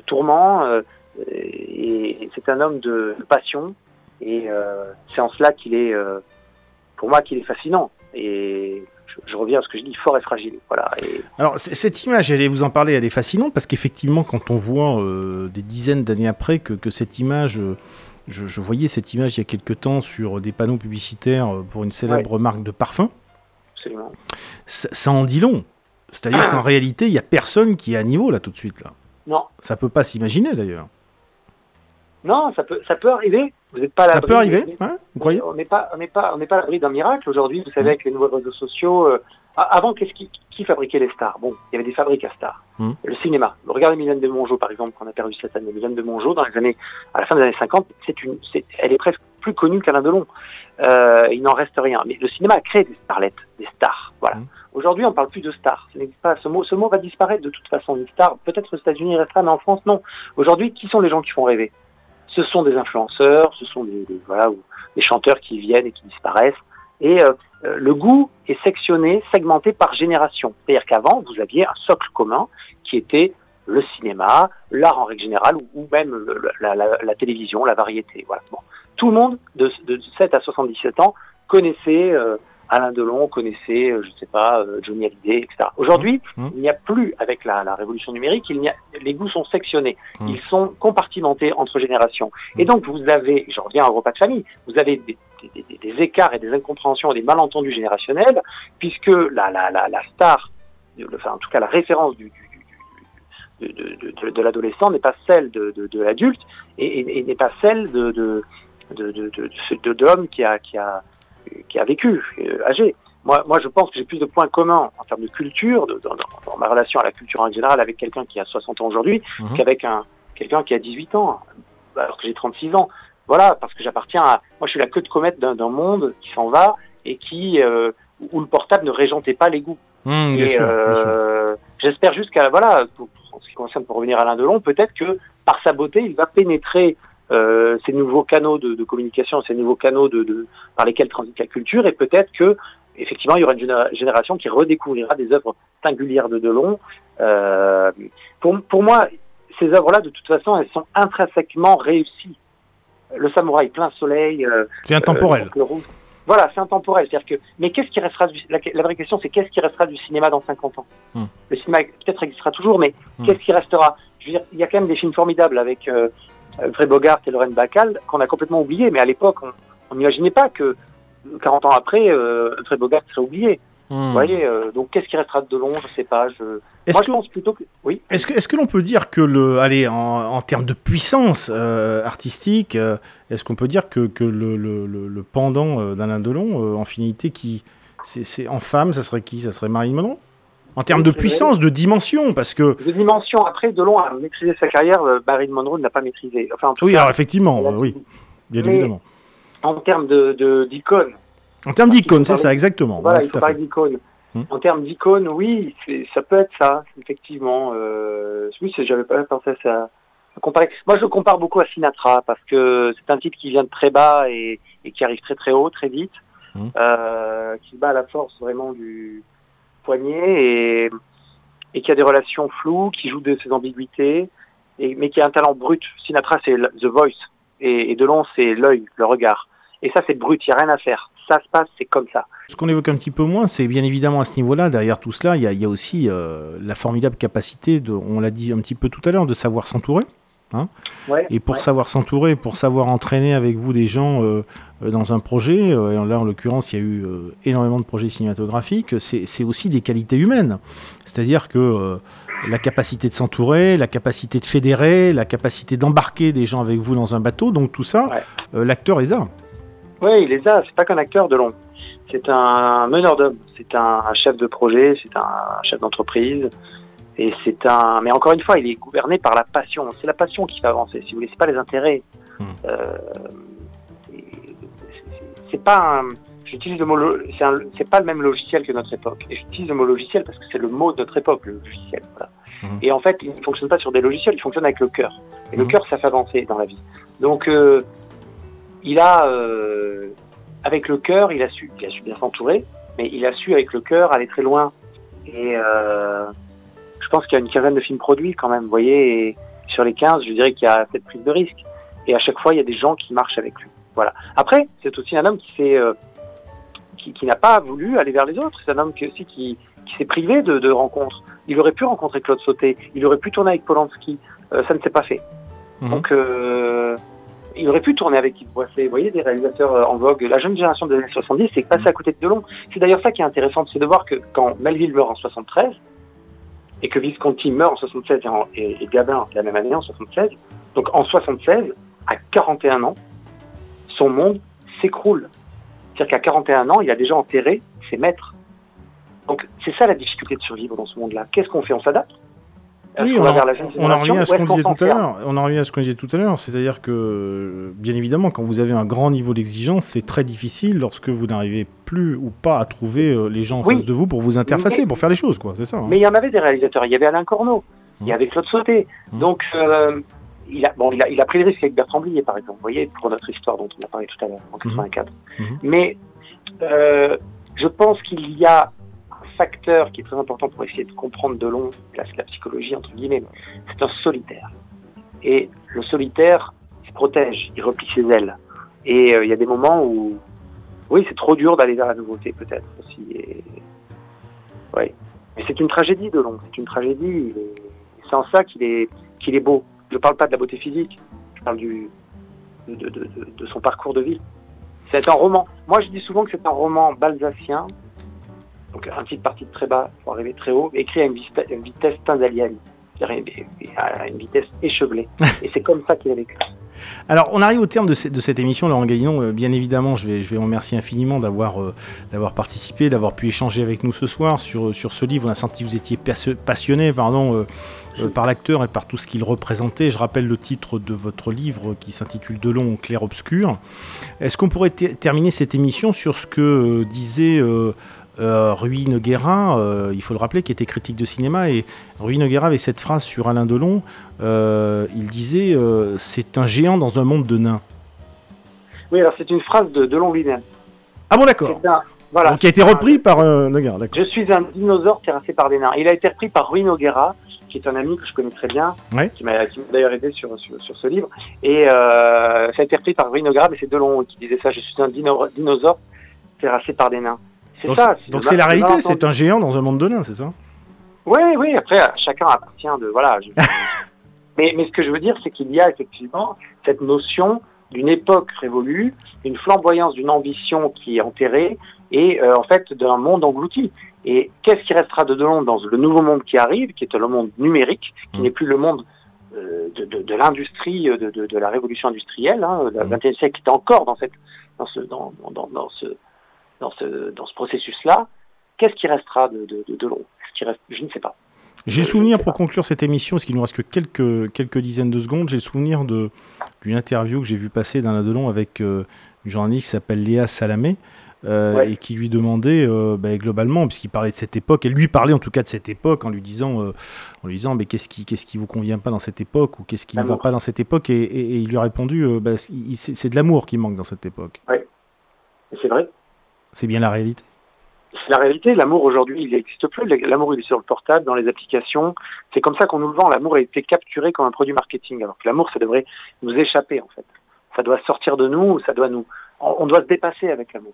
tourment, euh, et c'est un homme de passion, et euh, c'est en cela qu'il est, pour moi, qu'il est fascinant. Et je, reviens à ce que je dis, fort et fragile. Voilà. Alors cette image, allez vous en parler, elle est fascinante parce qu'effectivement, quand on voit des dizaines d'années après que, cette image, je, voyais cette image il y a quelques temps sur des panneaux publicitaires euh, pour une célèbre marque de parfum. Absolument. Ça, en dit long. C'est-à-dire qu'en réalité, il n'y a personne qui est à niveau là tout de suite là. Non. Ça peut pas s'imaginer d'ailleurs. Non, ça peut, ça peut arriver. Vous n'êtes pas Ça peut arriver, vous croyez? On n'est pas, on n'est pas, on n'est pas à l'abri d'un miracle aujourd'hui. Vous savez, mmh. avec les nouveaux réseaux sociaux. Euh, avant, qu'est-ce qui, qui, fabriquait les stars? Bon, il y avait des fabriques à stars. Mmh. Le cinéma. Regardez Mylène de Mongeau, par exemple, qu'on a perdu cette année. Mylène de Mongeau, dans les années, à la fin des années 50, c'est une, elle est presque plus connue qu'Alain Delon. Euh, il n'en reste rien. Mais le cinéma a créé des starlettes, des stars. Voilà. Mmh. Aujourd'hui, on parle plus de stars. Ce pas. Ce mot, ce mot va disparaître de toute façon. Une star, peut-être aux États-Unis restera, mais en France, non. Aujourd'hui, qui sont les gens qui font rêver? Ce sont des influenceurs, ce sont des, voilà, ou des chanteurs qui viennent et qui disparaissent. Et euh, euh, le goût est sectionné, segmenté par génération. C'est-à-dire qu'avant, vous aviez un socle commun qui était le cinéma, l'art en règle générale, ou, même la, télévision, la variété. Voilà. Bon. Tout le monde de, de 7 à 77 ans connaissait euh, Alain Delon connaissait, euh, je ne sais pas, euh, Johnny Hallyday, etc. Aujourd'hui, mmh. Mmh. il n'y a plus, avec la, révolution numérique, il y a, les goûts sont sectionnés, mmh. ils sont compartimentés entre générations. Et donc, vous avez, je reviens au repas de famille, vous avez des, écarts et des incompréhensions et des malentendus générationnels, puisque la, la, star, enfin, en tout cas la référence du, de, l'adolescent n'est pas celle de, l'adulte et, n'est pas celle de, de, de, l'homme qui a, qui a qui a vécu, euh, âgé. Moi, moi, je pense que j'ai plus de points communs en termes de culture, de, dans, ma relation à la culture en général, avec quelqu'un qui a 60 ans aujourd'hui, mhm. qu'avec un quelqu'un qui a 18 ans, alors que j'ai 36 ans. Voilà, parce que j'appartiens à... Moi, je suis la queue de comète d'un monde qui s'en va et qui euh, où le portable ne régentait pas les goûts. Mmh, et euh, j'espère juste qu'à voilà, pour, en ce qui concerne pour revenir à l'un de long, peut-être que par sa beauté, il va pénétrer euh, ces nouveaux canaux de, de, communication, ces nouveaux canaux de, de, par lesquels transite la culture, et peut-être que effectivement il y aura une génération qui redécouvrira des œuvres singulières de Delon. Euh, pour, pour moi, ces œuvres-là, de toute façon, elles sont intrinsèquement réussies. Le samouraï plein soleil. Euh, c'est intemporel. Euh, voilà, c'est intemporel. C'est-à-dire que, mais qu'est-ce qui restera du, la, vraie question, c'est qu'est-ce qui restera du cinéma dans 50 ans? Hmm. Le cinéma peut-être existera toujours, mais hmm. qu'est-ce qui restera? Je veux dire, il y a quand même des films formidables avec euh, Fred Bogart et Lorraine Bacall qu'on a complètement oublié. Mais à l'époque, on n'imaginait pas que 40 ans après, euh, Fred Bogart serait oublié. Hmm. Vous voyez, euh, donc qu'est-ce qui restera de long Je sais pas. Je... Moi, je pense plutôt que. Oui. Est-ce que, est-ce que l'on peut dire que le, allez, en, en termes de puissance euh, artistique, euh, est-ce qu'on peut dire que, que le, le, le, pendant d'Alain Delon, en finalité, qui, c'est, c'est en femme, ça serait qui? Ça serait Marie Monroe en termes de puissance, de dimension, parce que... De dimension, après, Delon a maîtrisé sa carrière, Marilyn Monroe ne l'a pas maîtrisé. Enfin, oui, alors effectivement, oui, bien évidemment. En termes de, d'icône... En termes d'icône, c'est ça, exactement. Voilà, il faut parler d'icône. Hmm. En termes d'icône, oui, ça peut être ça, effectivement. Euh, oui, j'avais pas pensé à ça. comparer. Moi, je compare beaucoup à Sinatra, parce que c'est un type qui vient de très bas et, qui arrive très très haut, très vite, hmm. euh, qui bat à la force vraiment du et, qui a des relations floues, qui joue de ses ambiguïtés, mais qui a un talent brut. Sinatra, c'est The Voice, et, et Delon, c'est l'œil, le regard. Et ça, c'est brut, il n'y a rien à faire. Ça se passe, c'est comme ça. Ce qu'on évoque un petit peu moins, c'est bien évidemment à ce niveau-là, derrière tout cela, il y a, aussi euh, la formidable capacité, on l'a dit un petit peu tout à l'heure, de savoir s'entourer. Hein et pour savoir s'entourer, pour savoir entraîner avec vous des gens euh, euh, dans un projet, euh, là en l'occurrence il y a eu énormément de projets cinématographiques, c'est aussi des qualités humaines. C'est-à-dire que la capacité de s'entourer, la capacité de fédérer, la capacité d'embarquer des gens avec vous dans un bateau, donc tout ça, l'acteur les a. Oui, il les a, c'est pas qu'un acteur de long. C'est un meneur d'hommes, c'est un, chef de projet, c'est un chef d'entreprise, et c'est un, mais encore une fois, il est gouverné par la passion. C'est la passion qui fait avancer. Si vous voulez, c'est pas les intérêts. Hmm. Euh, c'est pas un, j'utilise le mot, c'est pas le même logiciel que notre époque. Et j'utilise le mot logiciel parce que c'est le mot de notre époque, le logiciel. Hmm. Et en fait, il ne fonctionne pas sur des logiciels, il fonctionne avec le cœur. Et le hmm. cœur, ça fait avancer dans la vie. Donc, euh, il a, euh, avec le cœur, il a su, il a su bien s'entourer, mais il a su avec le cœur aller très loin. Et je pense qu'il y a une quinzaine de films produits quand même, vous voyez, et sur les 15, je dirais qu'il y a cette prise de risque. Et à chaque fois, il y a des gens qui marchent avec lui. Voilà. Après, c'est aussi un homme qui s'est euh, qui, qui n'a pas voulu aller vers les autres. C'est un homme qui, aussi qui, qui s'est privé de, de, rencontres. Il aurait pu rencontrer Claude Sauté, il aurait pu tourner avec Polanski. Euh, ça ne s'est pas fait. Mmh. Donc, euh, il aurait pu tourner avec Yves Boisset. Vous voyez, des réalisateurs en vogue. La jeune génération des années 70, c'est passé à côté de Delon. C'est d'ailleurs ça qui est intéressant, c'est de voir que quand Melville meurt en 73, et que Visconti meurt en 76 et, et Gabin la même année en 76, donc en 76, à 41 ans, son monde s'écroule. C'est-à-dire qu'à 41 ans, il a déjà enterré ses maîtres. Donc c'est ça la difficulté de survivre dans ce monde-là. Qu'est-ce qu'on fait? On s'adapte? Oui, on, en, on en revient à ce qu'on disait tout à l'heure. On en revient à ce qu'on disait tout à l'heure, c'est-à-dire que, bien évidemment, quand vous avez un grand niveau d'exigence, c'est très difficile lorsque vous n'arrivez plus ou pas à trouver euh, les gens en face de vous pour vous interfacer, pour faire les choses, quoi. C'est ça. Hein. Mais il y en avait des réalisateurs. Il y avait Alain Corneau, il y mmh. avait Claude Sauté. Mmh. Donc, euh, il a, bon, il a, il a pris le risque avec Bertrand Blier, par exemple. Vous voyez, pour notre histoire dont on a parlé tout à l'heure, en 84. Mmh. Mais euh, je pense qu'il y a facteur qui est très important pour essayer de comprendre de long la, la psychologie, entre guillemets, c'est un solitaire. Et le solitaire se protège, il replie ses ailes. Et euh, il y a des moments où, oui, c'est trop dur d'aller vers la nouveauté, peut-être aussi. Et... Oui. Mais c'est une tragédie de long, c'est une tragédie. C'est en ça qu'il est, qu'il est beau. Je ne parle pas de la beauté physique, je parle du, de son parcours de vie. C'est un roman. Moi, je dis souvent que c'est un roman balsacien donc un titre parti de très bas pour arriver très haut, écrit à une, vitesse, une vitesse tindalienne, à une vitesse échevelée. Et c'est comme ça qu'il a vécu. Alors, on arrive au terme de, de cette émission, Laurent Gaillon. Euh, bien évidemment, je vais, je vais vous remercier infiniment d'avoir euh, participé, d'avoir pu échanger avec nous ce soir sur, sur ce livre. On a senti que vous étiez passionné pardon, euh, par l'acteur et par tout ce qu'il représentait. Je rappelle le titre de votre livre qui s'intitule Delon au clair-obscur. Est-ce qu'on pourrait terminer cette émission sur ce que disait euh, Rui Noguera, euh, il faut le rappeler, qui était critique de cinéma, et Rui Noguera avait cette phrase sur Alain Delon, euh, il disait euh, c'est un géant dans un monde de nains. Oui, alors c'est une phrase de Delon lui-même. Ah bon, d'accord. Voilà. qui a été repris par Noguera, Je suis un dinosaure terrassé par des nains. Il a été repris par Rui Noguera, qui est un ami que je connais très bien, qui m'a d'ailleurs aidé sur, sur, ce livre. Et ça a été repris par Rui Noguera, mais c'est Delon qui disait ça, je suis un dinosaure terrassé par des nains. Donc c'est donc c'est la réalité, c'est un géant dans un monde de nains, c'est ça? Oui, oui, après, chacun appartient de... Voilà. mais, mais ce que je veux dire, c'est qu'il y a effectivement cette notion d'une époque révolue, une flamboyance d'une ambition qui est enterrée, et euh, en fait d'un monde englouti. Et qu'est-ce qui restera de Delon dans le nouveau monde qui arrive, qui est le monde numérique, qui mmh. n'est plus le monde euh, de, de, de l'industrie, de, de, la révolution industrielle, hein, le XXe mmh. siècle qui est encore dans, cette, dans, ce, dans, dans, dans ce, dans ce, dans ce processus-là, qu'est-ce qui restera de, de, de, reste, Je ne sais pas. J'ai souvenir, pour conclure cette émission, parce qu'il nous reste que quelques, quelques dizaines de secondes, j'ai souvenir d'une interview que j'ai vu passer d'un Delon avec euh, une journaliste qui s'appelle Léa Salamé, euh, et qui lui demandait euh, bah, globalement, puisqu'il parlait de cette époque, et lui parlait en tout cas de cette époque en lui disant, en lui disant mais qu'est-ce qui, qu'est-ce qui vous convient pas dans cette époque, ou qu'est-ce qui ne va pas dans cette époque, et, et, il lui a répondu, bah, c'est de l'amour qui manque dans cette époque. Oui, c'est vrai. C'est bien la réalité? C'est la réalité. L'amour aujourd'hui, il n'existe plus. L'amour, il est sur le portable, dans les applications. C'est comme ça qu'on nous le vend. L'amour a été capturé comme un produit marketing. Alors que l'amour, ça devrait nous échapper, en fait. Ça doit sortir de nous, ça doit nous. On doit se dépasser avec l'amour.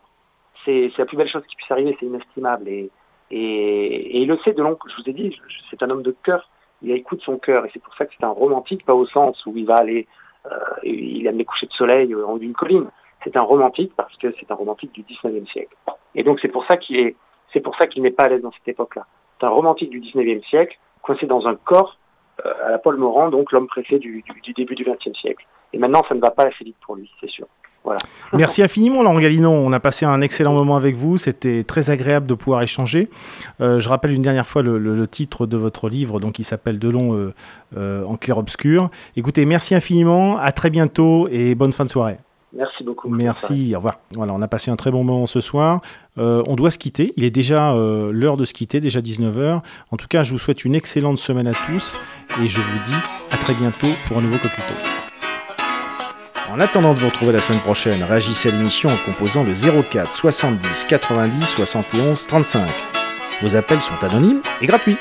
C'est la plus belle chose qui puisse arriver, c'est inestimable. Et, et, il le sait de long. Je vous ai dit, c'est un homme de cœur. Il écoute son cœur. Et c'est pour ça que c'est un romantique, pas au sens où il va aller. Euh, il aime les couchers de soleil en haut d'une colline c'est un romantique parce que c'est un romantique du 19e siècle. Et donc c'est pour ça qu'il n'est pas à l'aise dans cette époque-là. C'est un romantique du 19e siècle, coincé dans un corps euh, à la Paul Morand, donc l'homme pressé du, début du 20e siècle. Et maintenant, ça ne va pas assez vite pour lui, c'est sûr. Voilà. Merci infiniment, Laurent Galinon. On a passé un excellent moment avec vous. C'était très agréable de pouvoir échanger. Euh, je rappelle une dernière fois le, titre de votre livre, donc il s'appelle Delon euh, en clair-obscur. Écoutez, merci infiniment. À très bientôt et bonne fin de soirée. Merci beaucoup. Merci, au revoir. Voilà, on a passé un très bon moment ce soir. Euh, on doit se quitter. Il est déjà euh, l'heure de se quitter, déjà 19h. En tout cas, je vous souhaite une excellente semaine à tous et je vous dis à très bientôt pour un nouveau Coquito. En attendant de vous retrouver la semaine prochaine, réagissez à l'émission en composant le 04 70 90 71 35. Vos appels sont anonymes et gratuits.